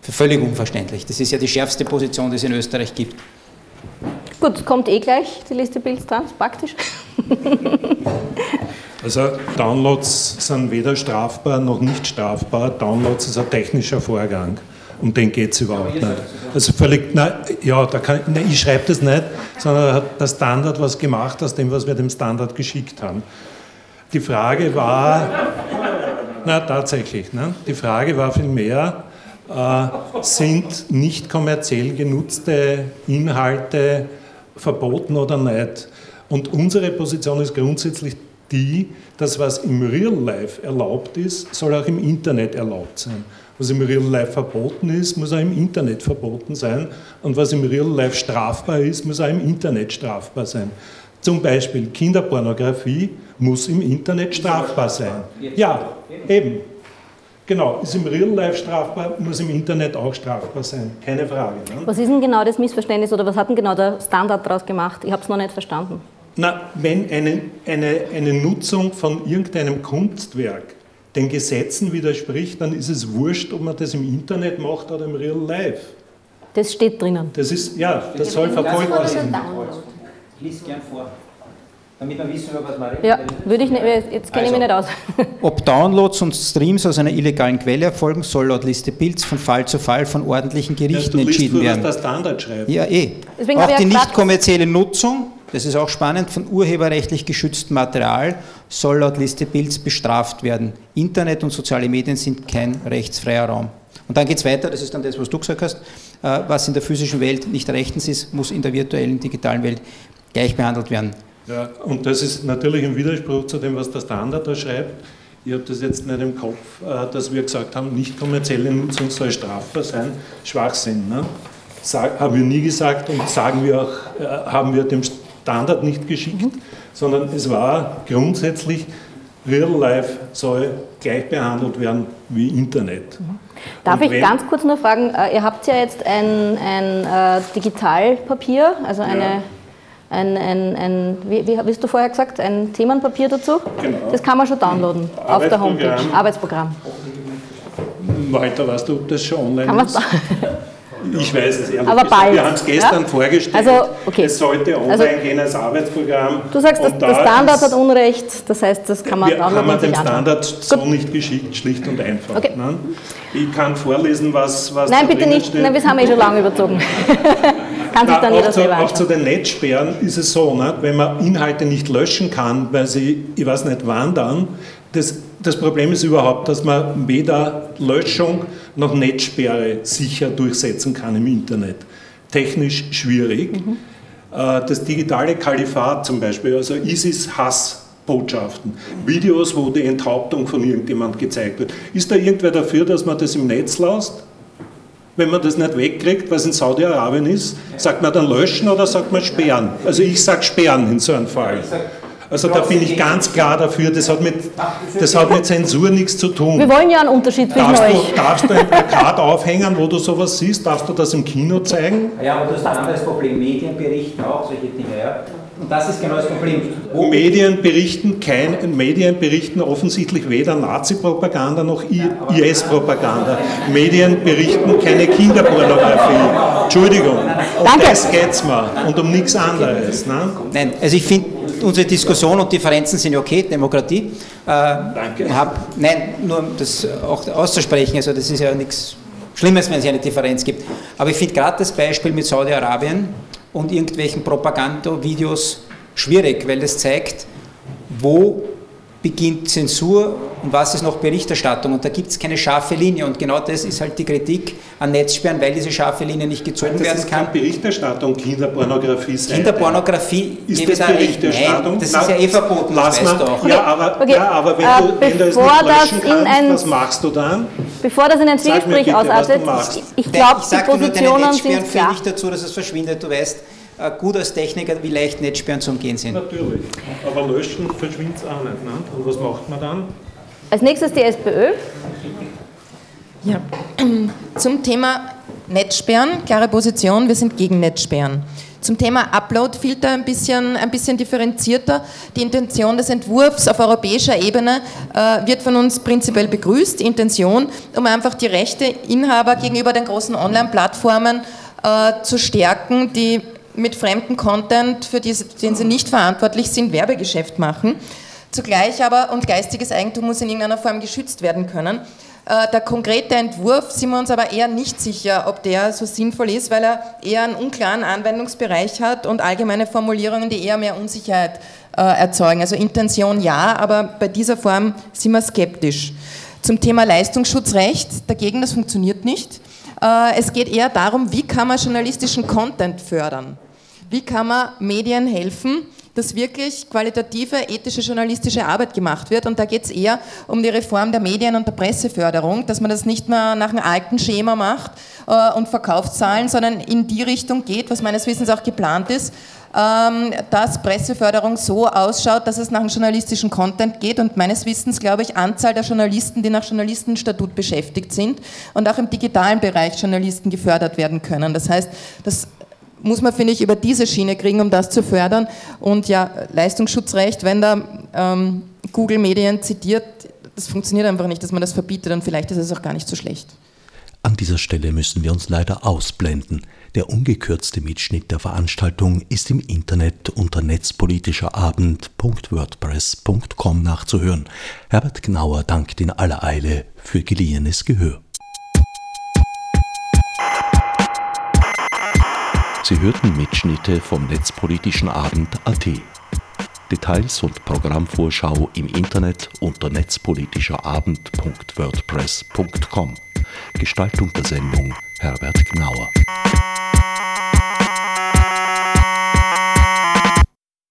für völlig unverständlich. Das ist ja die schärfste Position, die es in Österreich gibt. Gut, kommt eh gleich die Liste Bilds dran, praktisch. Also Downloads sind weder strafbar noch nicht strafbar. Downloads ist ein technischer Vorgang. Um den geht es überhaupt nicht. Also völlig, nein, ja, da kann, nein, ich schreibe das nicht, sondern hat der Standard was gemacht aus dem, was wir dem Standard geschickt haben. Die Frage war, na tatsächlich, ne? die Frage war vielmehr, sind nicht kommerziell genutzte Inhalte verboten oder nicht. Und unsere Position ist grundsätzlich die, dass was im Real Life erlaubt ist, soll auch im Internet erlaubt sein. Was im Real Life verboten ist, muss auch im Internet verboten sein. Und was im Real Life strafbar ist, muss auch im Internet strafbar sein. Zum Beispiel Kinderpornografie muss im Internet strafbar sein. Ja, eben. Genau, ist im Real Life strafbar, muss im Internet auch strafbar sein, keine Frage. Ne? Was ist denn genau das Missverständnis oder was hat denn genau der Standard daraus gemacht? Ich habe es noch nicht verstanden. Na, wenn eine, eine, eine Nutzung von irgendeinem Kunstwerk den Gesetzen widerspricht, dann ist es wurscht, ob man das im Internet macht oder im Real Life. Das steht drinnen. Das ist, ja, das soll verfolgbar sein. Ich lese gern vor, damit wir wissen, über was wir reden. Ja, würde ich nicht, jetzt kenne ich mich Also. nicht aus. Ob Downloads und Streams aus einer illegalen Quelle erfolgen, soll laut Liste Bilds von Fall zu Fall von ordentlichen Gerichten du liest entschieden was werden. der Standard schreibt. Ja, eh. Deswegen auch die ja nicht kommerzielle Nutzung, das ist auch spannend, von urheberrechtlich geschütztem Material soll laut Liste Bilds bestraft werden. Internet und soziale Medien sind kein rechtsfreier Raum. Und dann geht es weiter, das ist dann das, was du gesagt hast, äh, was in der physischen Welt nicht rechtens ist, muss in der virtuellen, digitalen Welt gleich behandelt werden. Ja, und das ist natürlich im Widerspruch zu dem, was der Standard da schreibt. Ich habe das jetzt nicht im Kopf, äh, dass wir gesagt haben, nicht kommerzielle Nutzung soll strafbar sein. Schwachsinn. Ne? Sag, haben wir nie gesagt und sagen wir auch, äh, haben wir dem Standard nicht geschickt, sondern es war grundsätzlich, Real Life soll gleich behandelt werden wie Internet. Darf Und ich ganz kurz nur fragen, äh, ihr habt ja jetzt ein, ein äh, Digitalpapier, also eine, Ja. Ein, ein, ein wie, wie hast du vorher gesagt, ein Themenpapier dazu? Genau. Das kann man schon downloaden auf der Homepage. Arbeitsprogramm. Walter, weißt du, ob das schon online Kann ist? Ich weiß es ehrlich Aber bald, Wir haben es gestern ja? vorgestellt. Also, okay. Es sollte online Also, gehen als Arbeitsprogramm. Du sagst, dass der da Standard ist- hat Unrecht, das heißt, das kann man wir wir und sich dem. Standard so nicht geschickt, schlicht und einfach. Okay. Ne? Ich kann vorlesen, was, was Nein, bitte nicht, steht. nein, wir haben eh schon lange überzogen. kann sich Na, dann jeder selber auch zu den Netzsperren ist es so, ne? wenn man Inhalte nicht löschen kann, weil sie, ich weiß nicht, wandern, das, das Problem ist überhaupt, dass man weder Löschung noch Netzsperre sicher durchsetzen kann im Internet. Technisch schwierig. Mhm. Das digitale Kalifat zum Beispiel, also ISIS-Hassbotschaften, Videos, wo die Enthauptung von irgendjemand gezeigt wird. Ist da irgendwer dafür, dass man das im Netz lässt? Wenn man das nicht wegkriegt, was in Saudi-Arabien ist, sagt man dann löschen oder sagt man sperren? Also ich sage sperren in so einem Fall. Also da bin ich ganz klar dafür, das hat mit, das hat mit Zensur nichts zu tun. Wir wollen ja einen Unterschied zwischen Darfst euch. du, darfst du ein Plakat aufhängen, wo du sowas siehst? Darfst du das im Kino zeigen? Ja, aber du hast ein anderes Problem. Medien berichten auch solche Dinge. Ja? Das ist genau das Problem. Wo Medien berichten, kein, Medien berichten offensichtlich weder Nazi-Propaganda noch I- IS-Propaganda. Medien berichten keine Kinderpornografie. Entschuldigung. Um Danke. das geht's mir und um nichts anderes. Ne? Nein, also ich finde, unsere Diskussion und Differenzen sind ja okay, Demokratie. Äh, Danke. Hab, nein, nur um das auch auszusprechen, also das ist ja nichts Schlimmes, wenn es eine Differenz gibt. Aber ich finde gerade das Beispiel mit Saudi-Arabien und irgendwelchen Propagandavideos schwierig, weil das zeigt, wo beginnt Zensur und was ist noch Berichterstattung. Und da gibt es keine scharfe Linie. Und genau das ist halt die Kritik an Netzsperren, weil diese scharfe Linie nicht gezogen Das werden ist kann. keine Berichterstattung, Kinderpornografie. Kinderpornografie, Ist das. Berichterstattung? Nein, das Na, ist ja eh verboten, das Lass weißt mal, du auch. Ja, aber, Okay, ja, aber wenn, äh, du, wenn du es bevor nicht das kannst, ein- was machst du dann? Bevor das in ein Zwiegespräch ausartet, ich, ich glaube, ich die sag dir nur, deine Positionen Netzsperren sind führen klar. nicht dazu, dass es verschwindet. Du weißt gut als Techniker, wie leicht Netzsperren zu umgehen sind. Natürlich. Aber löschen verschwindet es auch nicht. Ne? Und was macht man dann? Als nächstes die SPÖ. Ja. Zum Thema Netzsperren, klare Position, wir sind gegen Netzsperren. Zum Thema Uploadfilter ein bisschen, ein bisschen differenzierter. Die Intention des Entwurfs auf europäischer Ebene äh, wird von uns prinzipiell begrüßt. Die Intention, um einfach die Rechteinhaber gegenüber den großen Online-Plattformen äh, zu stärken, die mit fremdem Content, für den sie nicht verantwortlich sind, Werbegeschäft machen. Zugleich aber, und geistiges Eigentum muss in irgendeiner Form geschützt werden können. Äh, Der konkrete Entwurf sind wir uns aber eher nicht sicher, ob der so sinnvoll ist, weil er eher einen unklaren Anwendungsbereich hat und allgemeine Formulierungen, die eher mehr Unsicherheit äh, erzeugen. Also Intention ja, aber bei dieser Form sind wir skeptisch. Zum Thema Leistungsschutzrecht, dagegen, das funktioniert nicht. Äh, Es geht eher darum, wie kann man journalistischen Content fördern. Wie kann man Medien helfen, dass wirklich qualitative, ethische journalistische Arbeit gemacht wird? Und da geht es eher um die Reform der Medien- und der Presseförderung, dass man das nicht mehr nach einem alten Schema macht äh, und Verkaufszahlen, sondern in die Richtung geht, was meines Wissens auch geplant ist, dass Presseförderung so ausschaut, dass es nach dem journalistischen Content geht und meines Wissens, glaube ich, Anzahl der Journalisten, die nach Journalistenstatut beschäftigt sind und auch im digitalen Bereich Journalisten gefördert werden können. Das heißt, das muss man, finde ich, über diese Schiene kriegen, um das zu fördern. Und ja, Leistungsschutzrecht, wenn da ähm, Google Medien zitiert, das funktioniert einfach nicht, dass man das verbietet und vielleicht ist es auch gar nicht so schlecht. An dieser Stelle müssen wir uns leider ausblenden. Der ungekürzte Mitschnitt der Veranstaltung ist im Internet unter netzpolitischerabend.wordpress.com nachzuhören. Herbert Gnauer dankt in aller Eile für geliehenes Gehör. Sie hörten Mitschnitte vom Netzpolitischen Abend AT. Details und Programmvorschau im Internet unter netzpolitischerabend.wordpress.com. Gestaltung der Sendung Herbert Gnauer.